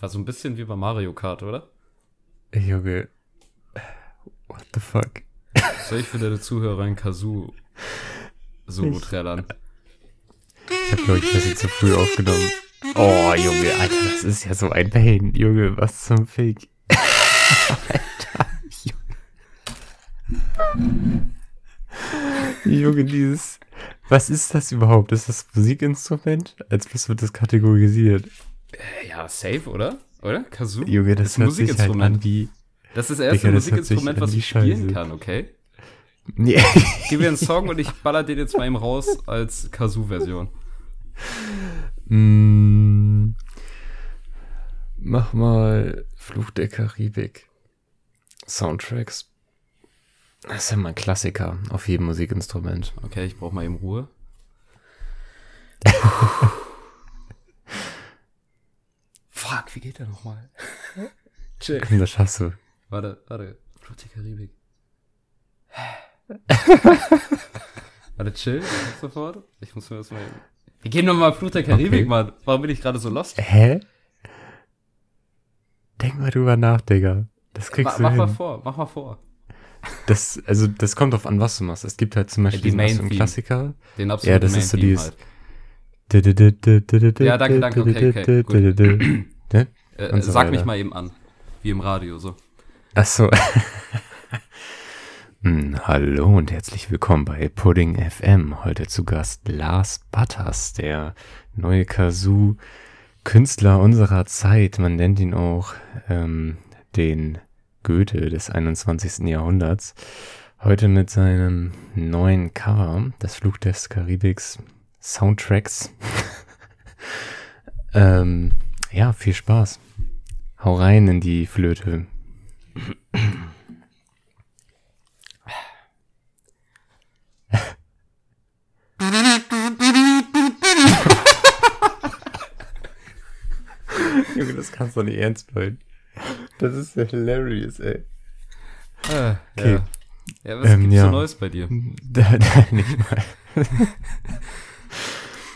War so ein bisschen wie bei Mario Kart, oder? Junge. What the fuck? Soll ich für deine Zuhörer ein Kazoo so trällern? Ich hab, glaube ich, ein bisschen zu früh aufgenommen. Oh, Junge, Alter, das ist ja so ein Pain. Junge, was zum Fick. Alter, Junge. Junge, dieses... Was ist das überhaupt? Ist das Musikinstrument? Als was wird das kategorisiert? Äh, ja, safe, oder? Oder? Kazoo? Junge, das, ist ein hört sich halt an wie... Das ist das erste Digga, das Musikinstrument, was ich spielen Scheiße. kann, okay? Nee. Gib mir einen Song und ich baller den jetzt mal eben raus als Kazoo-Version. Mm, mach mal Fluch der Karibik. Soundtracks. Das ist ja mal ein Klassiker auf jedem Musikinstrument. Okay, ich brauche mal eben Ruhe. Fuck, wie geht der nochmal? Chill. Komm, das schaffst du. Warte, warte. Fluch der Karibik. warte, chill. Sofort. Ich muss mir das mal. Wir gehen nochmal Fluch der Karibik, Okay. Mann. Warum bin ich gerade so lost? Hä? Denk mal drüber nach, Digga. Das kriegst Ma, du mach mal hin. vor, mach mal vor. Das, also, das kommt drauf an, was du machst. Es gibt halt zum Beispiel die diesen, hast du einen. Klassiker. Den Ja, das ist so dieses. halt. Ja, danke, danke, okay, okay, Ne? Äh, so sag mich mal eben an. Wie im Radio, so. Ach so. Hm, Hallo und herzlich willkommen bei Pudding FM. Heute zu Gast Lars Butters, der neue Kazoo-Künstler unserer Zeit. Man nennt ihn auch ähm, den Goethe des 21. Jahrhunderts. Heute mit seinem neuen Cover, das Fluch des Karibiks Soundtracks. ähm, ja, viel Spaß. Hau rein in die Flöte. Junge, das kannst du nicht ernst meinen. Das ist ja hilarious, ey. Äh, Okay. Ja, ja was Ähm, gibt's ja. so Neues bei dir? Da, da nicht mal.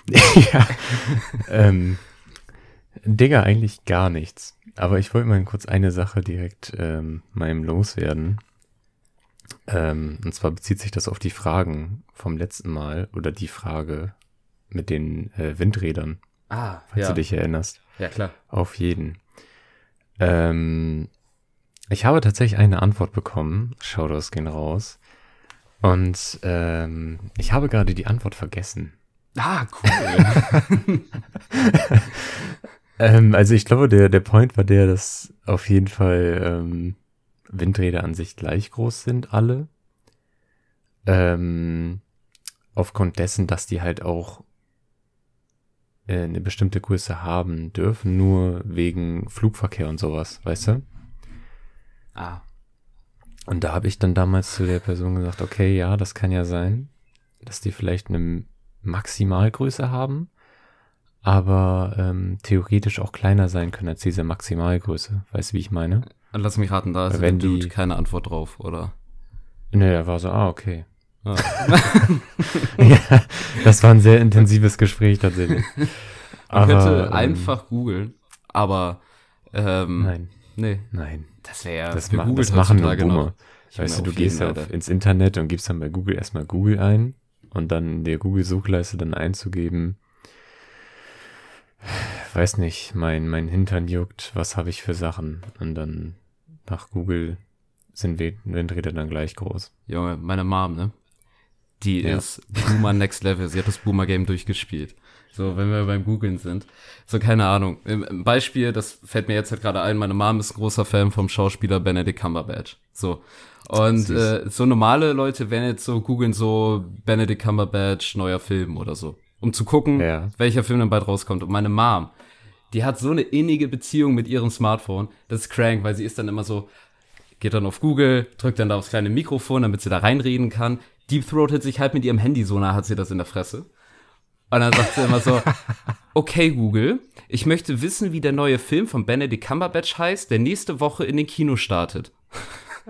ja. ähm, Digga, eigentlich gar nichts. Aber ich wollte mal kurz eine Sache direkt ähm, eben loswerden. Ähm, und zwar bezieht sich das auf die Fragen vom letzten Mal oder die Frage mit den äh, Windrädern, Ah, falls ja. du dich erinnerst. Ja, klar. Auf jeden. Ähm, ich habe tatsächlich eine Antwort bekommen. Shoutouts gehen raus. Und ähm, ich habe gerade die Antwort vergessen. Ah, cool. Ähm, also ich glaube, der, der Point war der, dass auf jeden Fall ähm, Windräder an sich gleich groß sind, alle. Ähm, aufgrund dessen, dass die halt auch äh, eine bestimmte Größe haben dürfen, nur wegen Flugverkehr und sowas, weißt du? ah, Und da habe ich dann damals zu der Person gesagt, okay, ja, das kann ja sein, dass die vielleicht eine Maximalgröße haben, aber ähm, theoretisch auch kleiner sein können als diese Maximalgröße. Weißt du, wie ich meine? und lass mich raten, da ist Wenn der Dude die- keine Antwort drauf, oder? Ne, er war so, ah, okay. Ah. ja, das war ein sehr intensives Gespräch tatsächlich. Man Aber, könnte ähm, einfach googeln, aber ähm, Nein, nee, nein. das wäre ja Das, ma das machen nur Boomer. Ich Weißt du, du gehst auf, Alter. ins Internet und gibst dann bei Google erstmal Google ein und dann in der Google-Suchleiste dann einzugeben, weiß nicht, mein, mein Hintern juckt, was habe ich für Sachen? Und dann nach Google sind Windräder dann gleich groß. Junge, meine Mom, ne? Die Ja. ist Boomer Next Level. Sie hat das Boomer Game durchgespielt. So, wenn wir beim Googlen sind. So, keine Ahnung. Im Beispiel, das fällt mir jetzt halt gerade ein, meine Mom ist ein großer Fan vom Schauspieler Benedict Cumberbatch. So. Und äh, so normale Leute werden jetzt so googeln so Benedict Cumberbatch, neuer Film oder so. Um zu gucken, Ja. welcher Film dann bald rauskommt. Und meine Mom, die hat so eine innige Beziehung mit ihrem Smartphone. Das ist crank, weil sie ist dann immer so, geht dann auf Google, drückt dann da aufs kleine Mikrofon, damit sie da reinreden kann. Deep Throatet sich halt mit ihrem Handy, so nah hat sie das in der Fresse. Und dann sagt sie immer so, okay Google, ich möchte wissen, wie der neue Film von Benedict Cumberbatch heißt, der nächste Woche in den Kino startet.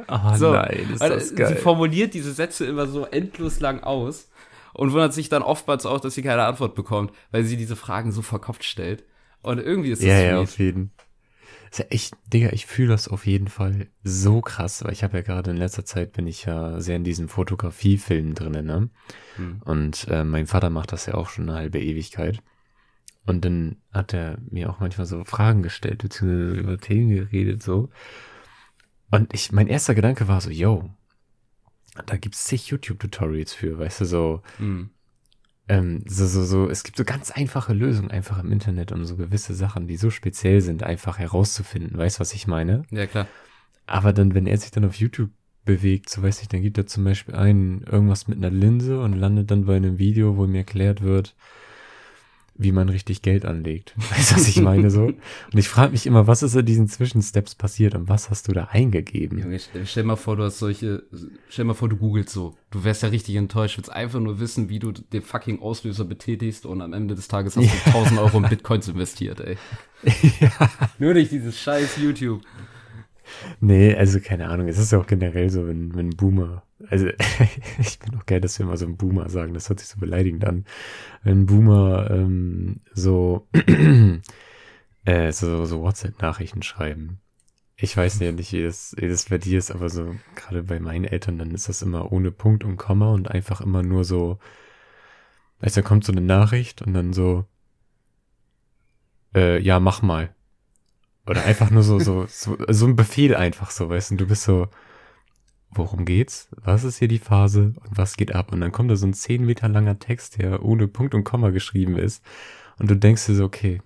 Oh So, nein, ist also, das Sie geil. formuliert diese Sätze immer so endlos lang aus und wundert sich dann oftmals auch, dass sie keine Antwort bekommt, weil sie diese Fragen so verkopft stellt. Und irgendwie ist das Ja, ja, sweet. auf jeden. Also ich, Digga, ich fühle das auf jeden Fall so krass, weil ich habe ja gerade in letzter Zeit bin ich ja sehr in diesen Fotografiefilmen drinnen, ne? Hm. Und äh, mein Vater macht das ja auch schon eine halbe Ewigkeit. Und dann hat er mir auch manchmal so Fragen gestellt, beziehungsweise über Themen geredet, so. Und ich, mein erster Gedanke war so, yo, da gibt's zig YouTube-Tutorials für, weißt du, so, Hm. ähm, so, so, so, es gibt so ganz einfache Lösungen einfach im Internet, um so gewisse Sachen, die so speziell sind, einfach herauszufinden. Weißt du, was ich meine? Ja, klar. Aber dann, wenn er sich dann auf YouTube bewegt, so weiß ich, dann gibt er zum Beispiel ein, irgendwas mit einer Linse und landet dann bei einem Video, wo mir erklärt wird, wie man richtig Geld anlegt. Weißt du, was ich meine so? Und ich frage mich immer, was ist in diesen Zwischensteps passiert und was hast du da eingegeben? Junge, stell, mal vor, du hast solche, stell mal vor, du googelst so. Du wärst ja richtig enttäuscht, willst einfach nur wissen, wie du den fucking Auslöser betätigst und am Ende des Tages hast du 1000 Euro in Bitcoins investiert, ey. ja. Nur durch dieses scheiß YouTube. Nee, also keine Ahnung. Es ist ja auch generell so, wenn, wenn Boomer, also ich bin auch geil, dass wir immer so ein Boomer sagen, das hört sich so beleidigend an. Wenn Boomer ähm, so, äh, so, so WhatsApp-Nachrichten schreiben. Ich weiß ja nicht, wie das, wie das bei dir ist, aber so gerade bei meinen Eltern, dann ist das immer ohne Punkt und Komma und einfach immer nur so, weißt du, da kommt so eine Nachricht und dann so, äh, ja, mach mal. Oder einfach nur so, so, so, so ein Befehl einfach so, weißt du, du bist so, worum geht's? Was ist hier die Phase und was geht ab? Und dann kommt da so ein zehn Meter langer Text, der ohne Punkt und Komma geschrieben ist. Und du denkst dir so, okay,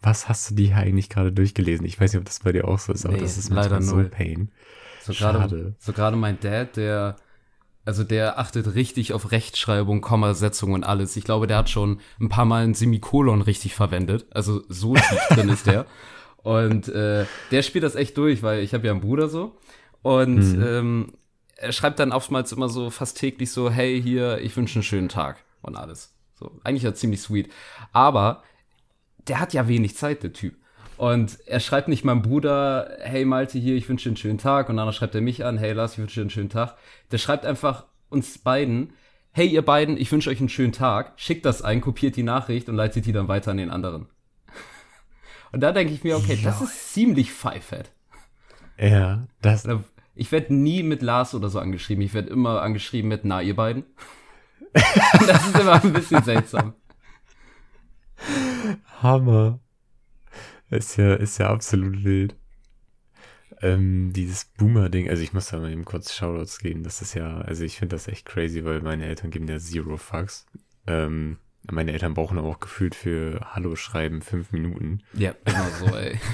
was hast du dir hier eigentlich gerade durchgelesen? Ich weiß nicht, ob das bei dir auch so ist, aber Nee, das ist leider so null. Pain. So gerade, so gerade mein Dad, der, also der achtet richtig auf Rechtschreibung, Kommasetzung und alles. Ich glaube, der hat schon ein paar Mal ein Semikolon richtig verwendet. Also so tief drin ist der. Und äh, der spielt das echt durch, weil ich habe ja einen Bruder so. Und Mhm. ähm, er schreibt dann oftmals immer so fast täglich so, hey, hier, ich wünsche einen schönen Tag und alles. So, eigentlich ja ziemlich sweet. Aber der hat ja wenig Zeit, der Typ. Und er schreibt nicht meinem Bruder, hey Malte hier, ich wünsche dir einen schönen Tag. Und dann schreibt er mich an, hey Lars, ich wünsche dir einen schönen Tag. Der schreibt einfach uns beiden, hey ihr beiden, ich wünsche euch einen schönen Tag. Schickt das ein, kopiert die Nachricht und leitet die dann weiter an den anderen. Und da denke ich mir, okay, das Ja. ist ziemlich pfeifett. Ja, das, Oder Ich werde nie mit Lars oder so angeschrieben. Ich werde immer angeschrieben mit, na, ihr beiden. das ist immer ein bisschen seltsam. Hammer. Ist ja, ist ja absolut wild. Ähm, dieses Boomer-Ding, also ich muss da mal eben kurz Shoutouts geben. Das ist ja, also ich finde das echt crazy, weil meine Eltern geben ja zero fucks. Ähm, meine Eltern brauchen auch gefühlt für Hallo schreiben fünf Minuten. Ja, immer so, ey.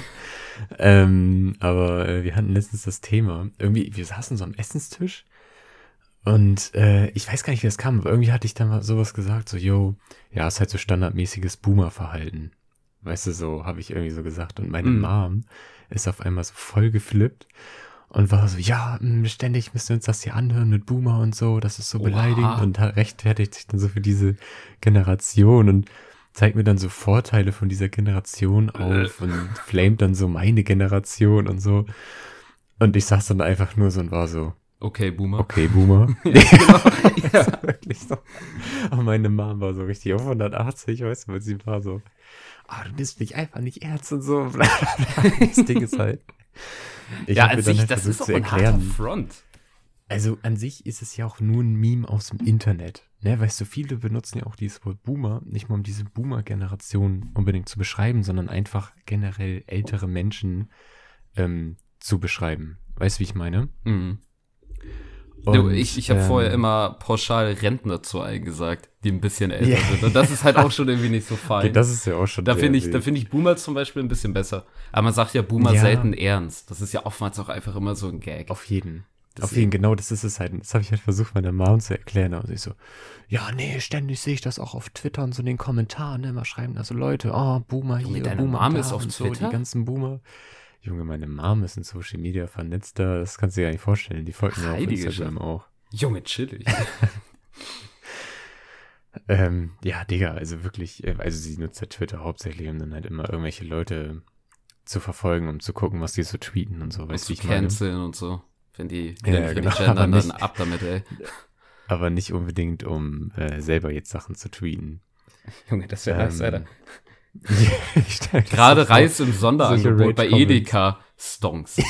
Ähm, aber äh, wir hatten letztens das Thema. Irgendwie, wir saßen so am Essenstisch und äh, ich weiß gar nicht, wie das kam, aber irgendwie hatte ich dann mal sowas gesagt, so, yo, ja, ist halt so standardmäßiges Boomer-Verhalten. Weißt du, so habe ich irgendwie so gesagt. Und meine Mhm. Mom ist auf einmal so voll geflippt und war so, ja, mh, ständig müssen wir uns das hier anhören mit Boomer und so, das ist so Oha. beleidigend und rechtfertigt sich dann so für diese Generation und zeigt mir dann so Vorteile von dieser Generation auf und flamet dann so meine Generation und so. Und ich saß dann einfach nur so und war so, Okay, Boomer. okay, Boomer. genau. ja. Wirklich so. Und meine Mom war so richtig auf 180, weißt du, weil sie war so, ah, du nimmst mich einfach nicht ernst und so. Das Ding ist halt. Ich ja, an sich, das ist auch ein harter Front. Also an sich ist es ja auch nur ein Meme aus dem Internet. Ne, weißt du, viele benutzen ja auch dieses Wort Boomer, nicht mal um diese Boomer-Generation unbedingt zu beschreiben, sondern einfach generell ältere Menschen ähm, zu beschreiben. Weißt du, wie ich meine? Mhm. Und, ich ich habe ähm, vorher immer pauschal Rentner zu eingesagt, die ein bisschen älter Ja. sind. Und das ist halt auch schon irgendwie nicht so Okay, fein. das ist ja auch schon. da finde ich, da finde ich Boomer zum Beispiel ein bisschen besser. Aber man sagt ja Boomer Ja. selten ernst. Das ist ja oftmals auch einfach immer so ein Gag. Auf jeden. Auf Deswegen. jeden, genau, das ist es halt. Das habe ich halt versucht, meiner Mom zu erklären. Und sie so, ja, nee, ständig sehe ich das auch auf Twitter und so in den Kommentaren. Ne, immer schreiben da so Leute, oh, Boomer Junge, hier, deine Boomer Mom da ist auf und so, Twitter? die ganzen Boomer. Junge, meine Mom ist in Social Media vernetzt da. Das kannst du dir gar nicht vorstellen. Die folgen mir auf Instagram auch. Junge, chillig. Ähm, ja, Digga, also wirklich, äh, also sie nutzt ja Twitter hauptsächlich, um dann halt immer irgendwelche Leute zu verfolgen, um zu gucken, was die so tweeten und so, weißt du, ich meine? canceln und so. Wenn die, Ja, wenn die genau, gendern, aber dann nicht- ab damit, ey. Aber nicht unbedingt, um äh, selber jetzt Sachen zu tweeten. Junge, das wäre Ähm, nice, Alter. Das Gerade so. Reis im Sonderangebot bei Rage-Comments. Edeka Stonks.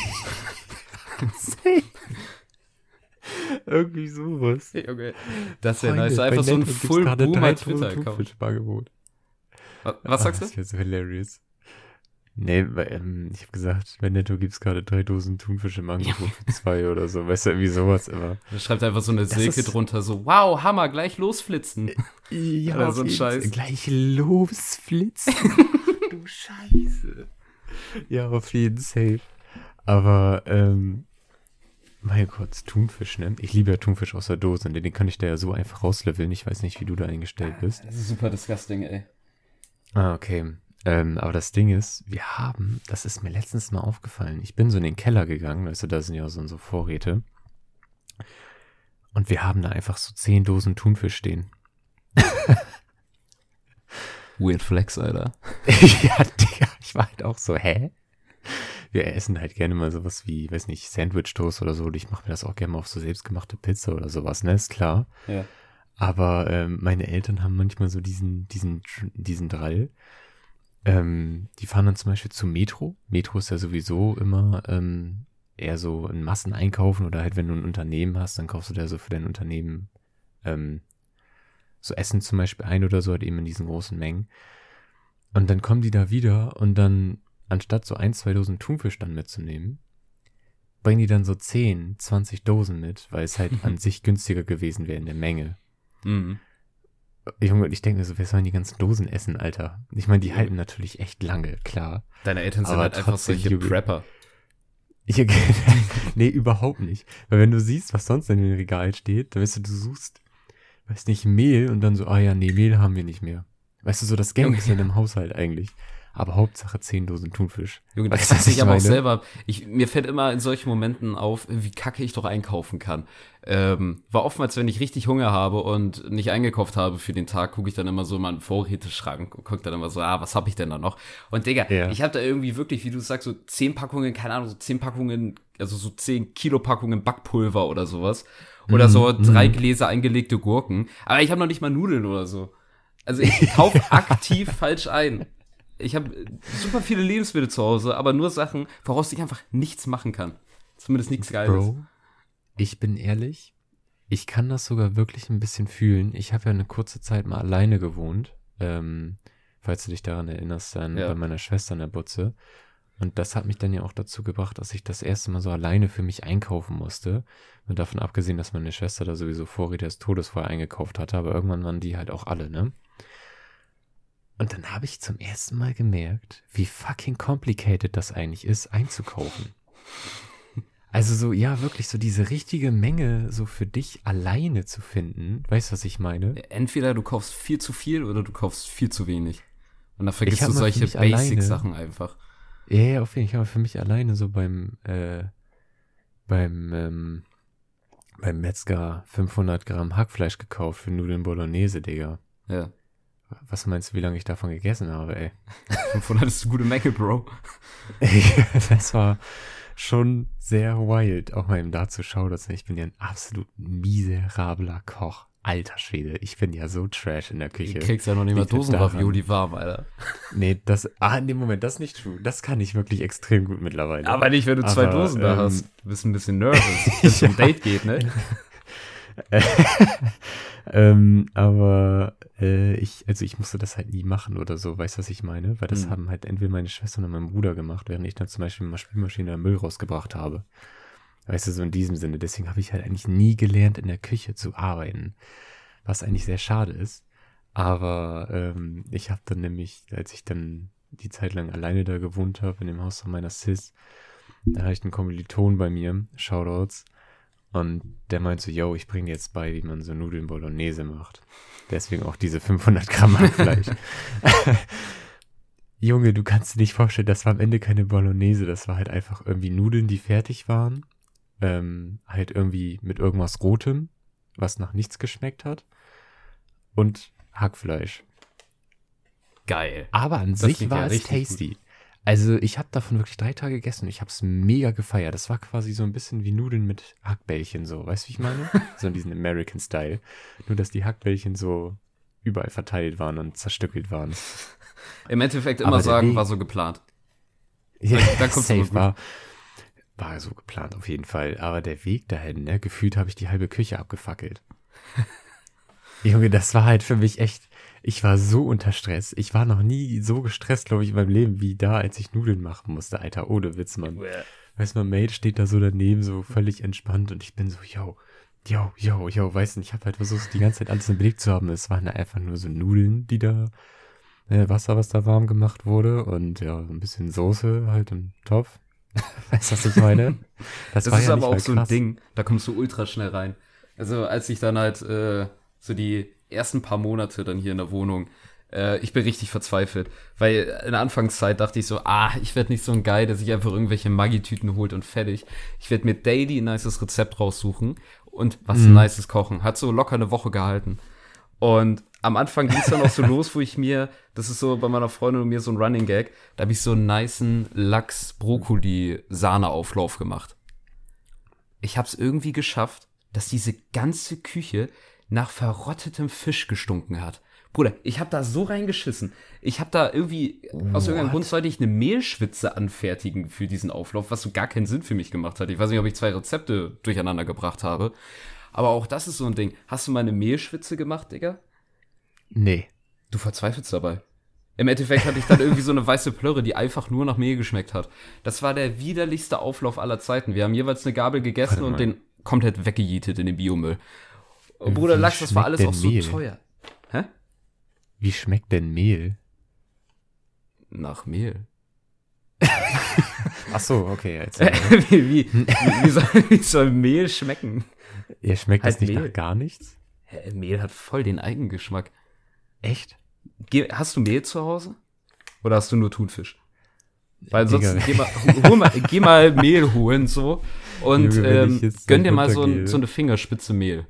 Irgendwie sowas. okay. Das wäre nice. bei Einfach so ein Full Boomer 3000 Twitter-Account. Was, was sagst Ah, du? Das so hilarious. Nee, ähm, ich habe gesagt, bei Netto gibt's gerade drei Dosen Thunfisch im Angebot für zwei oder so. Weißt du, irgendwie sowas immer. Da schreibt einfach so eine Das Silke drunter, so, wow, Hammer, gleich losflitzen. Ja, Oder so ein Scheiß. Gleich losflitzen. du Scheiße. Ja, auf jeden Safe. Aber, ähm, mein Gott, Thunfisch, ne? Ich liebe ja Thunfisch aus der Dose, den, den kann ich da ja so einfach rausleveln. Ich weiß nicht, wie du da eingestellt bist. Das ist super disgusting, ey. Ah, okay. Ähm, aber das Ding ist, wir haben, das ist mir letztens mal aufgefallen, ich bin so in den Keller gegangen, weißt du, da sind ja so, so Vorräte. Und wir haben da einfach so zehn Dosen Thunfisch stehen. Weird Flex, Alter. ja, Digga, ich war halt auch so, hä? Wir essen halt gerne mal sowas wie, weiß nicht, Sandwich-Toast oder so. Ich mache mir das auch gerne mal auf so selbstgemachte Pizza oder sowas, ne? Ist klar. Ja. Aber ähm, meine Eltern haben manchmal so diesen, diesen, diesen Drall. Ähm, die fahren dann zum Beispiel zum Metro. Metro ist ja sowieso immer ähm, eher so ein Masseneinkaufen oder halt, wenn du ein Unternehmen hast, dann kaufst du da so für dein Unternehmen ähm, so Essen zum Beispiel ein oder so, halt eben in diesen großen Mengen. Und dann kommen die da wieder und dann, anstatt so ein, zwei Dosen Thunfisch dann mitzunehmen, bringen die dann so 10, 20 Dosen mit, weil es halt an sich günstiger gewesen wäre in der Menge. Mhm. Junge, ich denke mir so, wer sollen die ganzen Dosen essen, Alter? Ich meine, die halten natürlich echt lange, klar. Deine Eltern sind halt einfach solche Junge. Prepper. Ich, nee, überhaupt nicht. Weil wenn du siehst, was sonst in dem Regal steht, dann weißt du, du suchst, weiß nicht, Mehl und dann so, ah ja, nee, Mehl haben wir nicht mehr. Weißt du, so das Gängigste in dem Haushalt eigentlich. Aber Hauptsache 10 Dosen Thunfisch. Junge, das weiß ich ich aber auch selber. Ich, mir fällt immer in solchen Momenten auf, wie kacke ich doch einkaufen kann. Ähm, war oftmals, wenn ich richtig Hunger habe und nicht eingekauft habe für den Tag, gucke ich dann immer so in meinen Vorräteschrank und gucke dann immer so, ah, was habe ich denn da noch? Und Digga, Ja. ich habe da irgendwie wirklich, wie du sagst, so zehn Packungen, keine Ahnung, so zehn Packungen, also so zehn Kilo Packungen Backpulver oder sowas. Oder so Mhm, drei Gläser eingelegte Gurken. Aber ich habe noch nicht mal Nudeln oder so. Also ich kaufe aktiv falsch ein. Ich habe super viele Lebensmittel zu Hause, aber nur Sachen, woraus ich einfach nichts machen kann. Zumindest nichts Geiles. Bro, ich bin ehrlich, ich kann das sogar wirklich ein bisschen fühlen. Ich habe ja eine kurze Zeit mal alleine gewohnt, ähm, falls du dich daran erinnerst, dann Ja. bei meiner Schwester in der Butze. Und das hat mich dann ja auch dazu gebracht, dass ich das erste Mal so alleine für mich einkaufen musste. Und davon abgesehen, dass meine Schwester da sowieso Vorräte des Todes vorher eingekauft hatte, aber irgendwann waren die halt auch alle, ne? Und dann habe ich zum ersten Mal gemerkt, wie fucking complicated das eigentlich ist, einzukaufen. Also so, ja, wirklich so diese richtige Menge so für dich alleine zu finden. Weißt du, was ich meine? Entweder du kaufst viel zu viel oder du kaufst viel zu wenig. Und dann vergisst du solche Basic-Sachen einfach. Ja, ja, auf jeden Fall für mich alleine so beim, äh, beim, ähm, beim Metzger 500 Gramm Hackfleisch gekauft für Nudeln Bolognese, Digga. Ja. Was meinst du, wie lange ich davon gegessen habe, ey? 500 ist eine gute Menge, Bro. das war schon sehr wild, auch mal eben da zu schauen, dass ich bin ja ein absolut miserabler Koch. Alter Schwede, ich bin ja so trash in der Du Küche. kriegst ja noch nicht mal. Dosenravioli warm, Alter. Nee, das, ah, in dem Moment, das ist nicht true. Das kann ich wirklich extrem gut mittlerweile. Aber nicht, wenn du zwei Aber, Dosen da ähm, hast. Du bist ein bisschen nervös, wenn es um Date geht, ne? ähm, aber äh, ich, also ich musste das halt nie machen oder so, weißt du, was ich meine? Weil das Hm. haben halt entweder meine Schwester oder mein Bruder gemacht, während ich dann zum Beispiel mal Spülmaschine oder Müll rausgebracht habe. Weißt du, so in diesem Sinne. Deswegen habe ich halt eigentlich nie gelernt, in der Küche zu arbeiten. Was eigentlich sehr schade ist. Aber ähm, ich habe dann nämlich, als ich dann die Zeit lang alleine da gewohnt habe, in dem Haus von meiner Sis, da hatte ich einen Kommiliton bei mir, Shoutouts, und der meint so, yo, ich bring dir jetzt bei, wie man so Nudeln Bolognese macht. Deswegen auch diese 500 Gramm Hackfleisch. Junge, du kannst dir nicht vorstellen, das war am Ende keine Bolognese, das war halt einfach irgendwie Nudeln, die fertig waren. Ähm, halt irgendwie mit irgendwas Rotem, was nach nichts geschmeckt hat. Und Hackfleisch. Geil. Aber an Das sich war ja es tasty. Also ich habe davon wirklich drei Tage gegessen und ich habe es mega gefeiert. Das war quasi so ein bisschen wie Nudeln mit Hackbällchen so. Weißt du, wie ich meine? so in diesem American Style. Nur, dass die Hackbällchen so überall verteilt waren und zerstückelt waren. Im Endeffekt immer sagen, Weg- war so geplant. Ja, da kommst du safe war, war so geplant auf jeden Fall. Aber der Weg dahin, ne, gefühlt habe ich die halbe Küche abgefackelt. Junge, das war halt für mich echt, ich war so unter Stress. Ich war noch nie so gestresst, glaube ich, in meinem Leben wie da, als ich Nudeln machen musste, Alter. Ohne Witz, Mann. Weißt du, mein Mate steht da so daneben, so völlig entspannt und ich bin so, yo, yo, yo, yo, weißt du, ich habe halt versucht, die ganze Zeit alles im Blick zu haben. Es waren einfach nur so Nudeln, die da, äh, Wasser, was da warm gemacht wurde und ja, ein bisschen Soße halt im Topf. weißt du, was ich meine? Das war ist ja aber auch so ein. Ding, da kommst du ultra schnell rein. Also als ich dann halt äh, so die ersten paar Monate dann hier in der Wohnung, äh, ich bin richtig verzweifelt, weil in der Anfangszeit dachte ich so, ah, ich werde nicht so ein Guy, der sich einfach irgendwelche Maggi-Tüten holt und fertig. Ich werde mir daily ein nices Rezept raussuchen und was Mhm. ein nices kochen. Hat so locker eine Woche gehalten. Und am Anfang ging es dann auch so los, wo ich mir, das ist so bei meiner Freundin und mir so ein Running Gag, da habe ich so einen nicen Lachs-Brokkoli-Sahne-Auflauf gemacht. Ich habe es irgendwie geschafft, dass diese ganze Küche nach verrottetem Fisch gestunken hat. Bruder, ich habe da so reingeschissen. Ich habe da irgendwie, aus irgendeinem What? Grund sollte ich eine Mehlschwitze anfertigen für diesen Auflauf, was so gar keinen Sinn für mich gemacht hat. Ich weiß nicht, ob ich zwei Rezepte durcheinander gebracht habe. Aber auch das ist so ein Ding. Hast du mal eine Mehlschwitze gemacht, Digga? Nee. Du verzweifelst dabei. Im Endeffekt hatte ich dann irgendwie so eine weiße Plörre, die einfach nur nach Mehl geschmeckt hat. Das war der widerlichste Auflauf aller Zeiten. Wir haben jeweils eine Gabel gegessen und den komplett weggejietet in den Biomüll. Bruder Wie Lachs, das war alles auch so Mehl? teuer. Hä? Wie schmeckt denn Mehl? Nach Mehl. Ach so, okay. Jetzt, wie, wie, wie, wie, soll, wie soll Mehl schmecken? ihr schmeckt Halt das nicht Mehl. nach gar nichts? Hä, Mehl hat voll den Eigengeschmack. Echt? Geh, hast du Mehl zu Hause? Oder hast du nur Thunfisch? Weil sonst geh mal, hol mal, geh mal Mehl holen so und Junge, ähm, gönn dir mal so, ein, so eine Fingerspitze Mehl.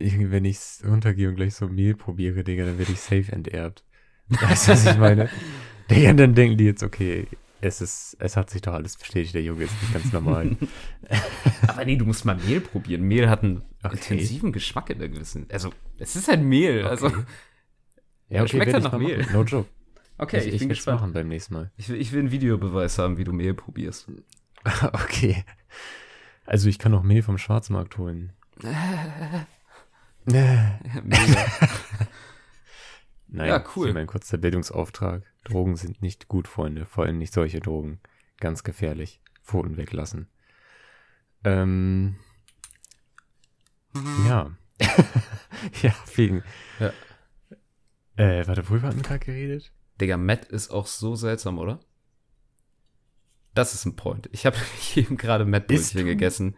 Irgendwie, wenn ich runtergehe und gleich so Mehl probiere, Digga, dann werde ich safe enterbt. Weißt du, was ich meine? Digga, dann denken die jetzt, okay, es ist, es hat sich doch alles bestätigt, der Junge ist nicht ganz normal. Aber nee, du musst mal Mehl probieren. Mehl hat einen Okay. intensiven Geschmack in der gewissen. Also, es ist halt Mehl. Also, Okay. Ja, Schmeckt werd halt ich nach Mehl. machen. No joke. okay, ich, ich, bin ich werd's gespannt. machen beim nächsten Mal. Ich will, ich will einen Videobeweis haben, wie du Mehl probierst. okay. Also ich kann auch Mehl vom Schwarzmarkt holen. Nein, Ja, cool. Mein kurzer Bildungsauftrag. Drogen sind nicht gut, Freunde. Vor allem nicht solche Drogen. Ganz gefährlich. Pfoten weglassen. Ähm. Ja. ja, wegen. Ja. Äh, warte, worüber hatten wir gerade geredet? Digga, Matt ist auch so seltsam, oder? Das ist ein Point. Ich habe eben gerade Isst Mettbrötchen du?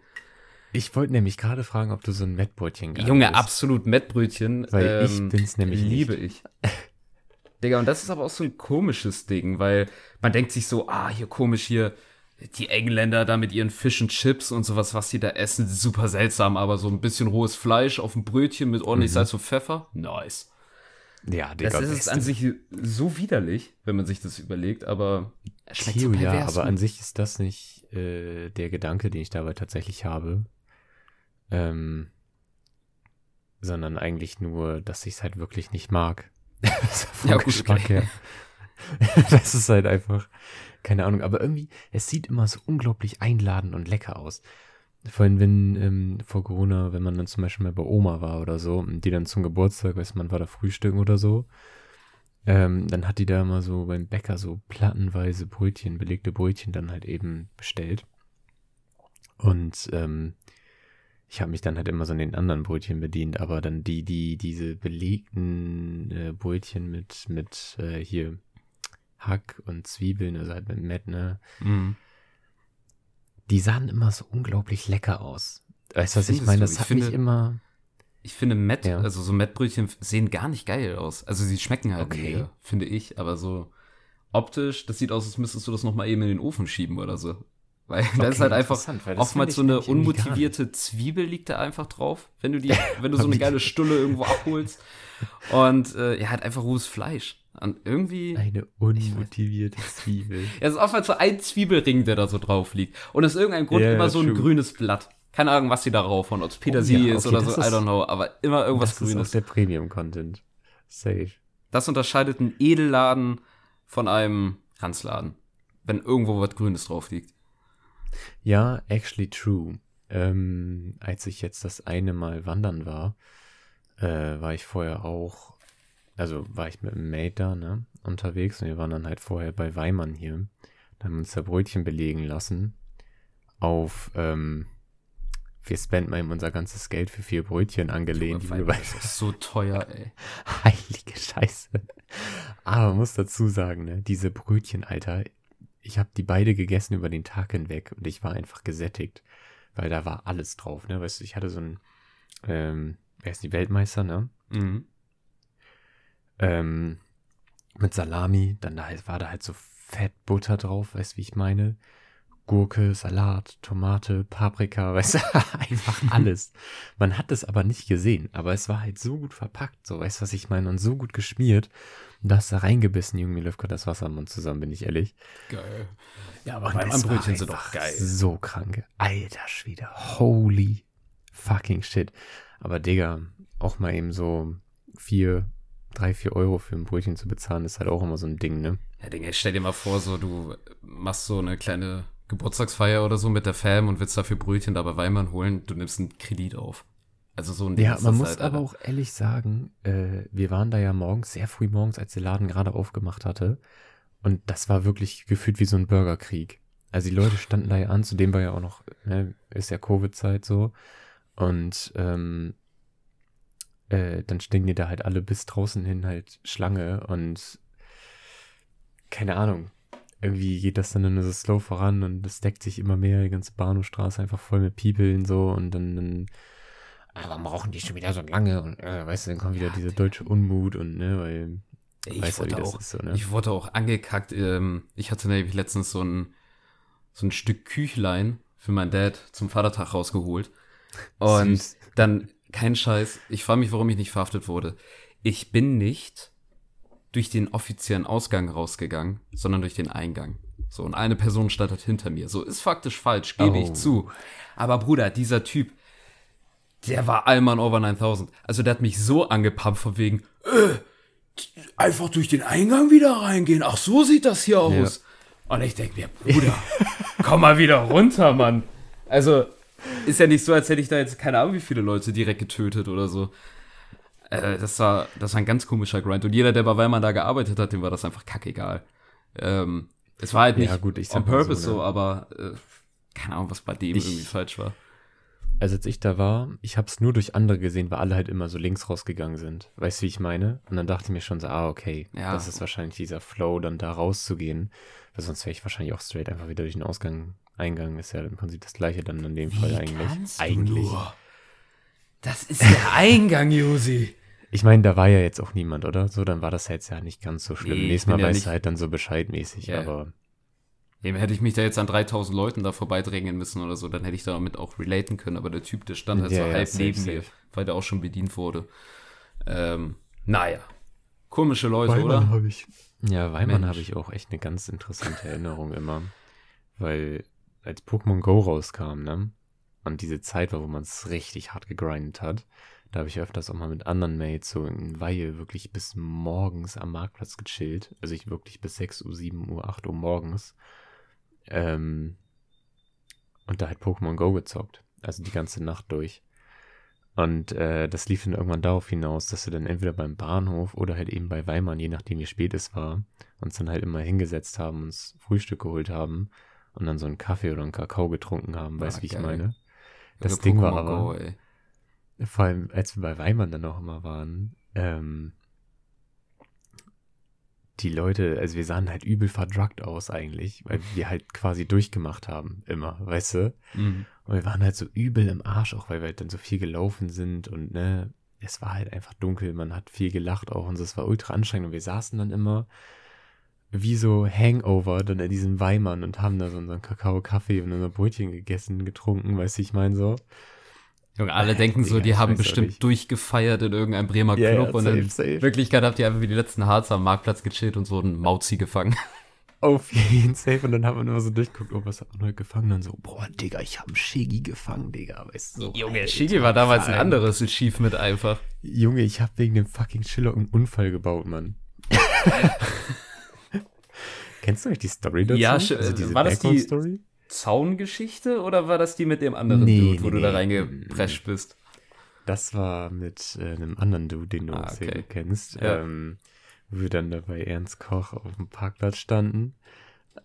Ich wollte nämlich gerade fragen, ob du so ein Mettbrötchen gehabt Junge, hast. absolut Mettbrötchen. Weil ähm, ich bin's nämlich Liebe nicht. ich. Digga, und das ist aber auch so ein komisches Ding, weil man denkt sich so, ah, hier komisch hier, die Engländer da mit ihren Fish and Chips und sowas, was die da essen, super seltsam, aber so ein bisschen rohes Fleisch auf dem Brötchen mit ordentlich Mhm. Salz und Pfeffer, nice. Ja, Digga, Das ist es beste. an sich so widerlich, wenn man sich das überlegt, aber es schmeckt Theo, so ja, pervers aber gut. an sich ist das nicht äh, der Gedanke, den ich dabei tatsächlich habe. Ähm, sondern eigentlich nur, dass ich es halt wirklich nicht mag. Vom Ja, gut, Geschmack okay. her. das ist halt einfach, keine Ahnung, aber irgendwie, es sieht immer so unglaublich einladend und lecker aus. Vor allem, wenn ähm, vor Corona, wenn man dann zum Beispiel mal bei Oma war oder so, und die dann zum Geburtstag, weiß man, war da frühstücken oder so, ähm, dann hat die da immer so beim Bäcker so plattenweise Brötchen, belegte Brötchen dann halt eben bestellt. Und ähm, ich habe mich dann halt immer so an den anderen Brötchen bedient, aber dann die, die, diese belegten äh, Brötchen mit, mit äh, hier Hack und Zwiebeln, also halt mit Mett, ne? Mhm. Die sahen immer so unglaublich lecker aus. Weißt du, was ich meine? Das Ich hat finde- mich immer. Ich finde Mett, Ja. also so Mettbrötchen sehen gar nicht geil aus. Also sie schmecken halt Okay. mega, finde ich, aber so optisch, das sieht aus, als müsstest du das nochmal eben in den Ofen schieben oder so. Weil da ist Okay, halt einfach das oftmals so eine unmotivierte Zwiebel liegt da einfach drauf, wenn du die, wenn du so eine geile Stulle irgendwo abholst. Und äh, ja, halt einfach rohes Fleisch. Und irgendwie. Eine unmotivierte Zwiebel. Ja, es ist oftmals so ein Zwiebelring, der da so drauf liegt. Und aus irgendeinem Grund Ja, immer so ein true. grünes Blatt. Keine Ahnung, was die da raufhauen, ob es Petersilie Oh ja, ist okay, oder das so, I ist- don't know. Aber immer irgendwas das ist Grünes. auch der Premium-Content. Safe. Das unterscheidet einen Edelladen von einem Ranzladen, wenn irgendwo was Grünes drauf liegt. Ja, actually true. Ähm, als ich jetzt das eine Mal wandern war, äh, war ich vorher auch, also war ich mit einem Mate da, ne, unterwegs und wir waren dann halt vorher bei Weimann hier. Da haben wir uns da Brötchen belegen lassen auf, ähm, wir spenden mal unser ganzes Geld für vier Brötchen angelehnt. Weil das ist so teuer, ey. Heilige Scheiße. Aber man muss dazu sagen, ne, diese Brötchen, Alter, ich habe die beide gegessen über den Tag hinweg und ich war einfach gesättigt, weil da war alles drauf, ne? Weißt du, ich hatte so ein, ähm, wer ist die Weltmeister, ne? Mhm. Ähm, mit Salami, dann da war da halt so Fett Butter drauf, weißt du, wie ich meine? Gurke, Salat, Tomate, Paprika, weißt du, einfach alles. Man hat es aber nicht gesehen, aber es war halt so gut verpackt, so, weißt du, was ich meine, und so gut geschmiert. Da hast du reingebissen, läuft gerade das Wasser am Mund zusammen, bin ich ehrlich. Geil. Ja, aber es war Brötchen sind doch geil. So krank. Alter Schwede. Holy fucking shit. Aber Digga, auch mal eben so vier, drei, vier Euro für ein Brötchen zu bezahlen, ist halt auch immer so ein Ding, ne? Ja, Digga, stell dir mal vor, so, du machst so eine kleine Geburtstagsfeier oder so mit der Fam und willst dafür Brötchen da bei Weimann holen, du nimmst einen Kredit auf. Also so ein Ding Ja, man muss halt, aber auch ehrlich sagen, äh, wir waren da ja morgens, sehr früh morgens, als der Laden gerade aufgemacht hatte. Und das war wirklich gefühlt wie so ein Bürgerkrieg. Also die Leute standen da ja an, zudem war ja auch noch, ne, ist ja Covid-Zeit so. Und ähm, äh, dann stehen die da halt alle bis draußen hin halt Schlange und keine Ahnung. Irgendwie geht das dann nur so slow voran und es deckt sich immer mehr, die ganze Bahnhofstraße einfach voll mit People so und dann, dann ah, warum brauchen die schon wieder so lange? Und äh, weißt du, dann kommt wieder Ja, diese deutsche Unmut und ne, weil Ich weißt wurde, das auch, so, ne? ich wurde auch angekackt. Ähm, ich hatte nämlich letztens so ein, so ein Stück Küchlein für meinen Dad zum Vatertag rausgeholt. Und Süß. dann, kein Scheiß, ich frage mich, warum ich nicht verhaftet wurde. Ich bin nicht durch den offiziellen Ausgang rausgegangen, sondern durch den Eingang. So, und eine Person stand halt hinter mir. So, ist faktisch falsch, gebe Oh. ich zu. Aber Bruder, dieser Typ, der war Allmann over 9000. Also der hat mich so angepumpt von wegen, äh, einfach durch den Eingang wieder reingehen. Ach, so sieht das hier aus. Und ich denke mir, Bruder, komm mal wieder runter, Mann. Also, ist ja nicht so, als hätte ich da jetzt keine Ahnung, wie viele Leute direkt getötet oder so. Äh, das, war, das war ein ganz komischer Grind. Und jeder, der bei Weimar da gearbeitet hat, dem war das einfach kackegal. Ähm, es war halt Ja, nicht gut, ich sag on so, purpose so, ne? aber äh, keine Ahnung, was bei dem Ich- irgendwie falsch war. Also als ich da war, ich habe es nur durch andere gesehen, weil alle halt immer so links rausgegangen sind. Weißt du, wie ich meine? Und dann dachte ich mir schon so, ah, okay, Ja. das ist wahrscheinlich dieser Flow, dann da rauszugehen. Weil sonst wäre ich wahrscheinlich auch straight einfach wieder durch den Ausgang. Eingang ist ja im Prinzip das gleiche dann in dem Fall eigentlich. eigentlich. Das ist der Eingang, Josi. Ich meine, da war ja jetzt auch niemand, oder? So, dann war das jetzt ja nicht ganz so schlimm. Nee, Nächstes Mal ja weißt du halt dann so bescheidmäßig, Ja. aber Eben hätte ich mich da jetzt an 3000 Leuten da vorbeidrängen müssen oder so, dann hätte ich damit auch relaten können. Aber der Typ, der stand halt Ja, so ja, halb safe, neben mir, safe. weil der auch schon bedient wurde. Ähm, naja. Komische Leute, oder? habe ich. Ja, Weimann habe ich auch echt eine ganz interessante Erinnerung immer. Weil als Pokémon Go rauskam, ne? Und diese Zeit war, wo man es richtig hart gegrindet hat, da habe ich öfters auch mal mit anderen Mates so in Weihe wirklich bis morgens am Marktplatz gechillt. Also ich wirklich bis 6 Uhr, 7 Uhr, 8 Uhr morgens. Ähm, und da halt Pokémon Go gezockt. Also die ganze Nacht durch. Und äh, das lief dann irgendwann darauf hinaus, dass wir dann entweder beim Bahnhof oder halt eben bei Weimar, je nachdem wie spät es war, uns dann halt immer hingesetzt haben, uns Frühstück geholt haben und dann so einen Kaffee oder einen Kakao getrunken haben, weißt Ah, du, wie ich geil. meine? Das Oder Ding war aber, Go, vor allem als wir bei Weimar dann auch immer waren, ähm, die Leute, also wir sahen halt übel verdruckt aus eigentlich, weil wir halt quasi durchgemacht haben, immer, weißt du? Mhm. Und wir waren halt so übel im Arsch, auch weil wir halt dann so viel gelaufen sind und ne, es war halt einfach dunkel, man hat viel gelacht auch und es war ultra anstrengend und wir saßen dann immer wie so Hangover dann in diesem Weimern und haben da so unseren Kakao, Kaffee und unser Brötchen gegessen, getrunken, weißt du, ich meine so. Junge, alle denken so, Digga, die haben bestimmt durchgefeiert in irgendeinem Bremer Ja, Club ja, und safe, in safe. Wirklichkeit habt ihr einfach wie die letzten Harzer am Marktplatz gechillt und so einen Mauzi gefangen. Auf jeden Safe und dann haben wir nur so durchgeguckt, oh, was hat man heute gefangen? Dann so, boah, Digga, ich hab einen Shiggy gefangen, Digga, weißt du. So, Junge, Alter, Shigi war damals ein anderes Achievement einfach. Junge, ich hab wegen dem fucking Schiller einen Unfall gebaut, Mann. Kennst du eigentlich die Story dazu? Ja, also war das die- Story? Zaungeschichte oder war das die mit dem anderen Nee, Dude, wo nee, du da nee. reingeprescht bist? Das war mit äh, einem anderen Dude, den du Ah, sehr okay. kennst. Ja. Ähm, wo wir dann da bei Ernst Koch auf dem Parkplatz standen.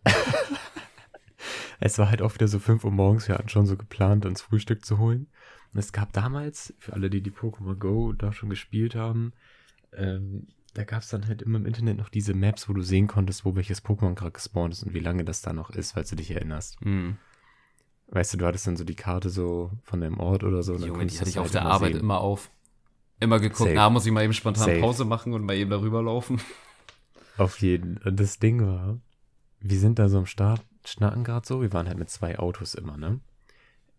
es war halt auch wieder so 5 Uhr morgens. Wir hatten schon so geplant, uns Frühstück zu holen. Und es gab damals, für alle, die die Pokémon Go da schon gespielt haben, ähm, da gab es dann halt immer im Internet noch diese Maps, wo du sehen konntest, wo welches Pokémon gerade gespawnt ist und wie lange das da noch ist, falls du dich erinnerst. Hm. Weißt du, du hattest dann so die Karte so von deinem Ort oder so. Junge, die hatte ich auf halt der Arbeit sehen. immer auf. Immer geguckt, na, muss ich mal eben spontan Safe. Pause machen und mal eben darüber laufen. Auf jeden. Und das Ding war, wir sind da so am Start, schnacken gerade so. Wir waren halt mit zwei Autos immer, ne?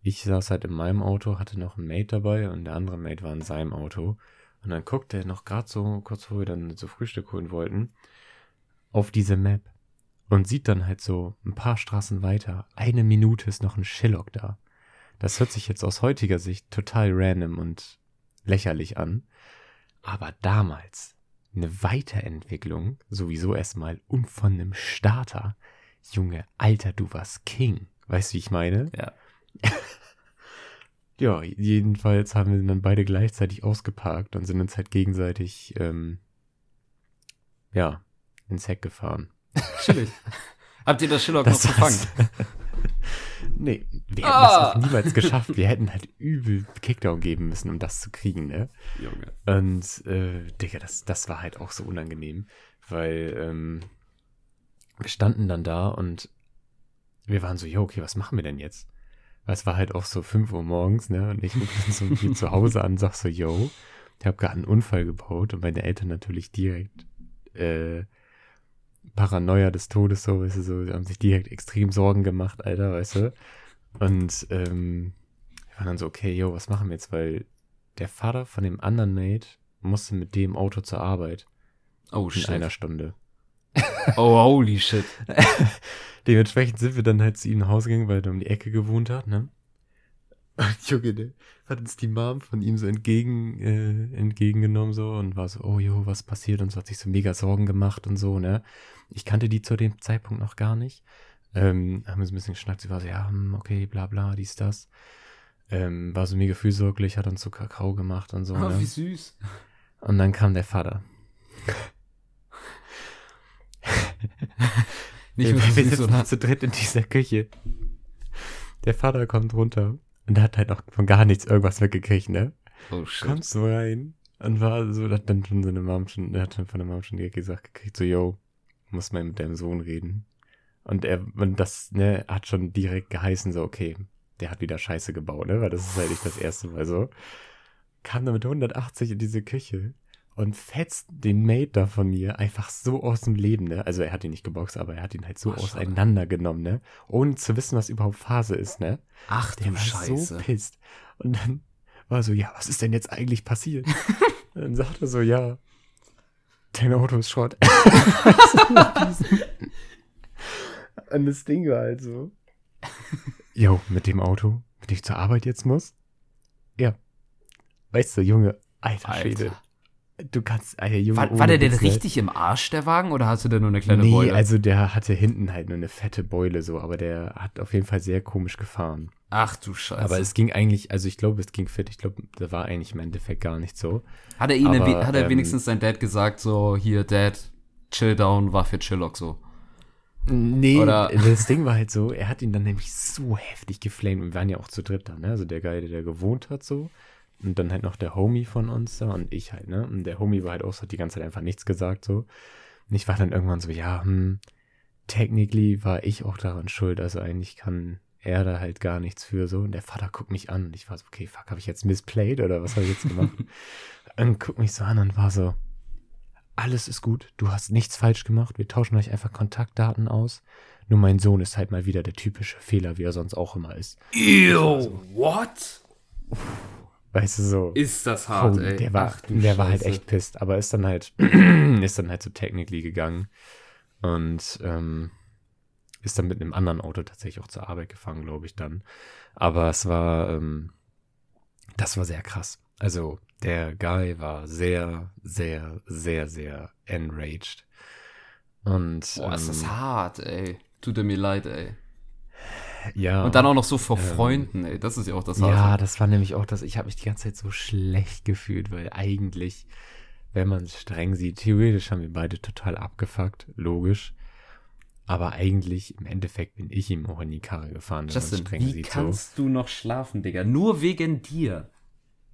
Ich saß halt in meinem Auto, hatte noch einen Mate dabei und der andere Mate war in seinem Auto. Und dann guckt er noch gerade so, kurz bevor wir dann so Frühstück holen wollten, auf diese Map und sieht dann halt so ein paar Straßen weiter, eine Minute ist noch ein Shillock da. Das hört sich jetzt aus heutiger Sicht total random und lächerlich an. Aber damals eine Weiterentwicklung, sowieso erstmal, und von einem Starter. Junge, Alter, du warst King. Weißt du, wie ich meine? Ja. Ja, jedenfalls haben wir dann beide gleichzeitig ausgeparkt und sind uns halt gegenseitig, ähm, ja, ins Heck gefahren. Chillig. Habt ihr das Schillock noch gefangen? nee, wir hätten Ah. das auch niemals geschafft. Wir hätten halt übel Kickdown geben müssen, um das zu kriegen, ne? Junge. Und, äh, Digga, das, das war halt auch so unangenehm, weil, ähm, wir standen dann da und wir waren so, jo, okay, was machen wir denn jetzt? Weil es war halt auch so 5 Uhr morgens, ne? Und ich rufe dann so hier zu Hause an und sag so, yo, ich habe gerade einen Unfall gebaut und meine Eltern natürlich direkt, äh, Paranoia des Todes, so, weißt du, so, die haben sich direkt extrem Sorgen gemacht, Alter, weißt du? Und, ähm, wir waren dann so, okay, yo, was machen wir jetzt? Weil der Vater von dem anderen Mate musste mit dem Auto zur Arbeit Oh in shit. einer Stunde. Oh holy shit. Dementsprechend sind wir dann halt zu ihm nach Hause gegangen, weil er um die Ecke gewohnt hat, ne? Und Junge, der hat uns die Mom von ihm so entgegen, äh, entgegengenommen so und war so, oh jo, was passiert und so, hat sich so mega Sorgen gemacht und so, ne? Ich kannte die zu dem Zeitpunkt noch gar nicht. Ähm, haben wir so ein bisschen geschnackt, sie war so, ja, hm, okay, bla bla, dies, das. Ähm, war so mega fürsorglich, hat uns so Kakao gemacht und so, Oh, ne? wie süß. Und dann kam der Vater. Nicht wir wir sitzen zu dritt in dieser Küche. Der Vater kommt runter und der hat halt auch von gar nichts irgendwas weggekriegt, ne? Oh shit. Kommt so rein und war so, hat dann schon seine Mom schon, der hat dann von der Mom schon direkt gesagt gekriegt, so, yo, muss mal mit deinem Sohn reden. Und er, und das, ne, hat schon direkt geheißen, so, okay, der hat wieder Scheiße gebaut, ne? Weil das ist halt nicht das erste Mal so. Kam dann mit 180 in diese Küche und fetzt den Mate da von mir einfach so aus dem Leben, ne? Also er hat ihn nicht geboxt, aber er hat ihn halt so Ach, auseinandergenommen, ne? Ohne zu wissen, was überhaupt Phase ist, ne? Ach Der war Scheiße. so pisst. Und dann war so, ja, was ist denn jetzt eigentlich passiert? dann sagt er so, ja, dein Auto ist Schrott. Und das Ding war halt so, jo, mit dem Auto, mit dem ich zur Arbeit jetzt muss? Ja. Weißt du, Junge, alter, Schwede. Du kannst, alter Junge. War, war der denn richtig im Arsch, der Wagen, oder hast du denn nur eine kleine nee, Beule? also der hatte hinten halt nur eine fette Beule so, aber der hat auf jeden Fall sehr komisch gefahren. Ach du Scheiße. Aber es ging eigentlich, also ich glaube, es ging fit. Ich glaube, da war eigentlich im Endeffekt gar nicht so. hat er ihnen, aber, hat er ähm, wenigstens sein Dad gesagt, so, hier, Dad, chill down, war für Chillock so. Nee, Oder- das Ding war halt so, er hat ihn dann nämlich so heftig geflamed. Wir waren ja auch zu dritt da, ne? Also der Guy, der da gewohnt hat, so. Und dann halt noch der Homie von uns da und ich halt, ne? Und der Homie war halt auch so, hat die ganze Zeit einfach nichts gesagt, so. Und ich war dann irgendwann so, ja, hm, technically war ich auch daran schuld. Also eigentlich kann er da halt gar nichts für, so. Und der Vater guckt mich an und ich war so, okay, fuck, habe ich jetzt misplayed oder was habe ich jetzt gemacht? und guckt mich so an und war so, alles ist gut, du hast nichts falsch gemacht, wir tauschen euch einfach Kontaktdaten aus. Nur mein Sohn ist halt mal wieder der typische Fehler, wie er sonst auch immer ist. Ew, what? Weißt du so. Ist das hart, oh, ey. der war, Ach der war halt echt pisst, aber ist dann halt, ist dann halt so technically gegangen und ähm, ist dann mit einem anderen Auto tatsächlich auch zur Arbeit gefahren, glaube ich dann. Aber es war, ähm, das war sehr krass. Also der Guy war sehr, sehr, sehr, sehr enraged. Und, Boah, ist das ähm, hart, ey. Tut er mir leid, ey. Ja. Und dann auch noch so vor Freunden, ey. Das ist ja auch das Ja, Harte. das war nämlich auch das. Ich habe mich die ganze Zeit so schlecht gefühlt, weil eigentlich, wenn man es streng sieht, theoretisch haben wir beide total abgefuckt, logisch. Aber eigentlich, im Endeffekt, bin ich ihm auch in die Karre gefahren, wenn Justin, streng wie sieht. So. kannst du noch schlafen, Digga? Nur wegen dir.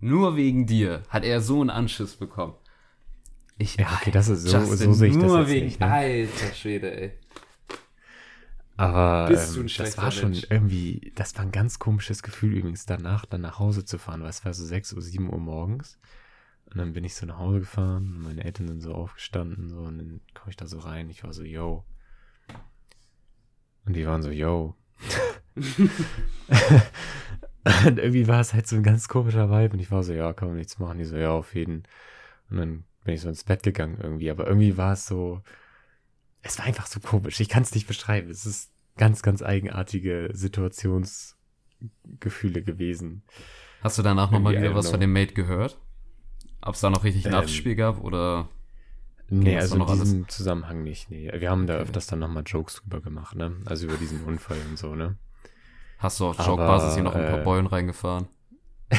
Nur wegen dir hat er so einen Anschiss bekommen. Ich, Ja, okay, das ist so- Justin, so sehe ich das jetzt wegen, nicht, ne? Alter Schwede, ey. Aber ähm, das war schon Mensch. irgendwie, das war ein ganz komisches Gefühl übrigens, danach dann nach Hause zu fahren, weil es war so 6 Uhr, 7 Uhr morgens. Und dann bin ich so nach Hause gefahren, und meine Eltern sind so aufgestanden, so, und dann komme ich da so rein, ich war so, yo. Und die waren so, yo. und irgendwie war es halt so ein ganz komischer Vibe, und ich war so, ja, kann man nichts machen, die so, ja, auf jeden. Und dann bin ich so ins Bett gegangen irgendwie, aber irgendwie war es so, es war einfach so komisch. Ich kann es nicht beschreiben. Es ist ganz, ganz eigenartige Situationsgefühle gewesen. Hast du danach nochmal wieder was von dem Mate gehört? Ob es da noch richtig ein Ähm, Abspiel gab oder Nee, also doch in noch alles? diesem Zusammenhang nicht. Nee. Wir haben da Okay. öfters dann nochmal Jokes drüber gemacht, ne? Also über diesen Unfall und so, ne? hast du auf Joke-Basis hier noch ein paar äh, Beulen reingefahren?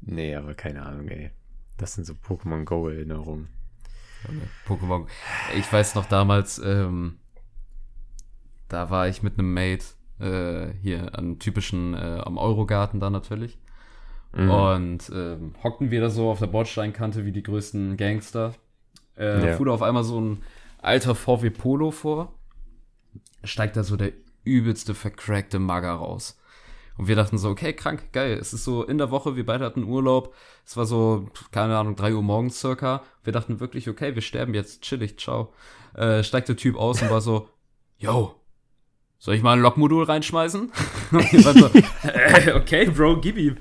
Nee, aber keine Ahnung, ey. Das sind so Pokémon Go-Erinnerungen. Pokémon. Ich weiß noch damals, ähm, da war ich mit einem Mate äh, hier an typischen äh, am Eurogarten da natürlich. Mhm. Und ähm, hockten wir da so auf der Bordsteinkante wie die größten Gangster. Äh, Ja. Fuhr da auf einmal so ein alter VW Polo vor. Steigt da so der übelste vercrackte Magger raus. Und wir dachten so, okay, krank, geil. Es ist so in der Woche, wir beide hatten Urlaub. Es war so, keine Ahnung, 3 Uhr morgens circa. Wir dachten wirklich, okay, wir sterben jetzt, chillig, ciao. Äh, steigt der Typ aus und war so, yo, soll ich mal ein Lokmodul reinschmeißen? Und wir waren so, äh, okay, Bro, gib ihm.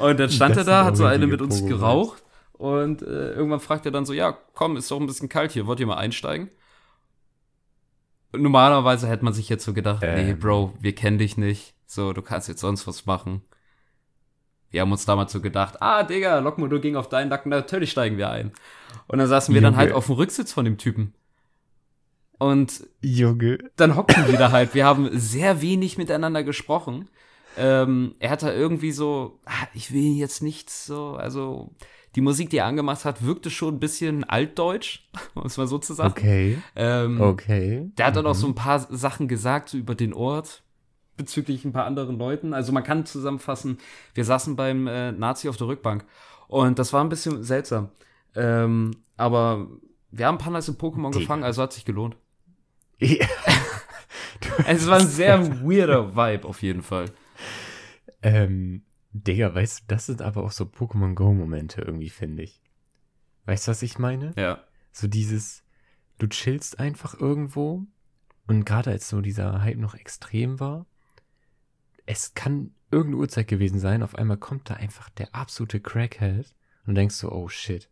Und dann stand Das er da, hat so eine mit uns geraucht. Und äh, irgendwann fragt er dann so, ja, komm, ist doch ein bisschen kalt hier, wollt ihr mal einsteigen? Normalerweise hätte man sich jetzt so gedacht, nee, Ähm. Bro, wir kennen dich nicht. So, du kannst jetzt sonst was machen. Wir haben uns damals so gedacht, ah, Digga, Lokmodul ging auf deinen Nacken, natürlich steigen wir ein. Und dann saßen wir dann Junge. halt auf dem Rücksitz von dem Typen. Und Junge. dann hockten wir da halt. Wir haben sehr wenig miteinander gesprochen. Ähm, er hat da irgendwie so, ah, ich will jetzt nichts so, also die Musik, die er angemacht hat, wirkte schon ein bisschen altdeutsch, um es mal so zu sagen. Okay. Ähm, Okay. Der hat dann auch Mhm. so ein paar Sachen gesagt so über den Ort bezüglich ein paar anderen Leuten. Also man kann zusammenfassen, wir saßen beim äh, Nazi auf der Rückbank und das war ein bisschen seltsam. Ähm, aber wir haben ein paar nice Pokémon Digga. gefangen, also hat sich gelohnt. Ja. Es war ein sehr weirder Vibe auf jeden Fall. Ähm, Digga, weißt du, das sind aber auch so Pokémon Go-Momente irgendwie, finde ich. Weißt du, was ich meine? Ja. So dieses, du chillst einfach irgendwo und gerade als so dieser Hype noch extrem war, es kann irgendeine Uhrzeit gewesen sein, auf einmal kommt da einfach der absolute Crackhead und denkst so, oh shit.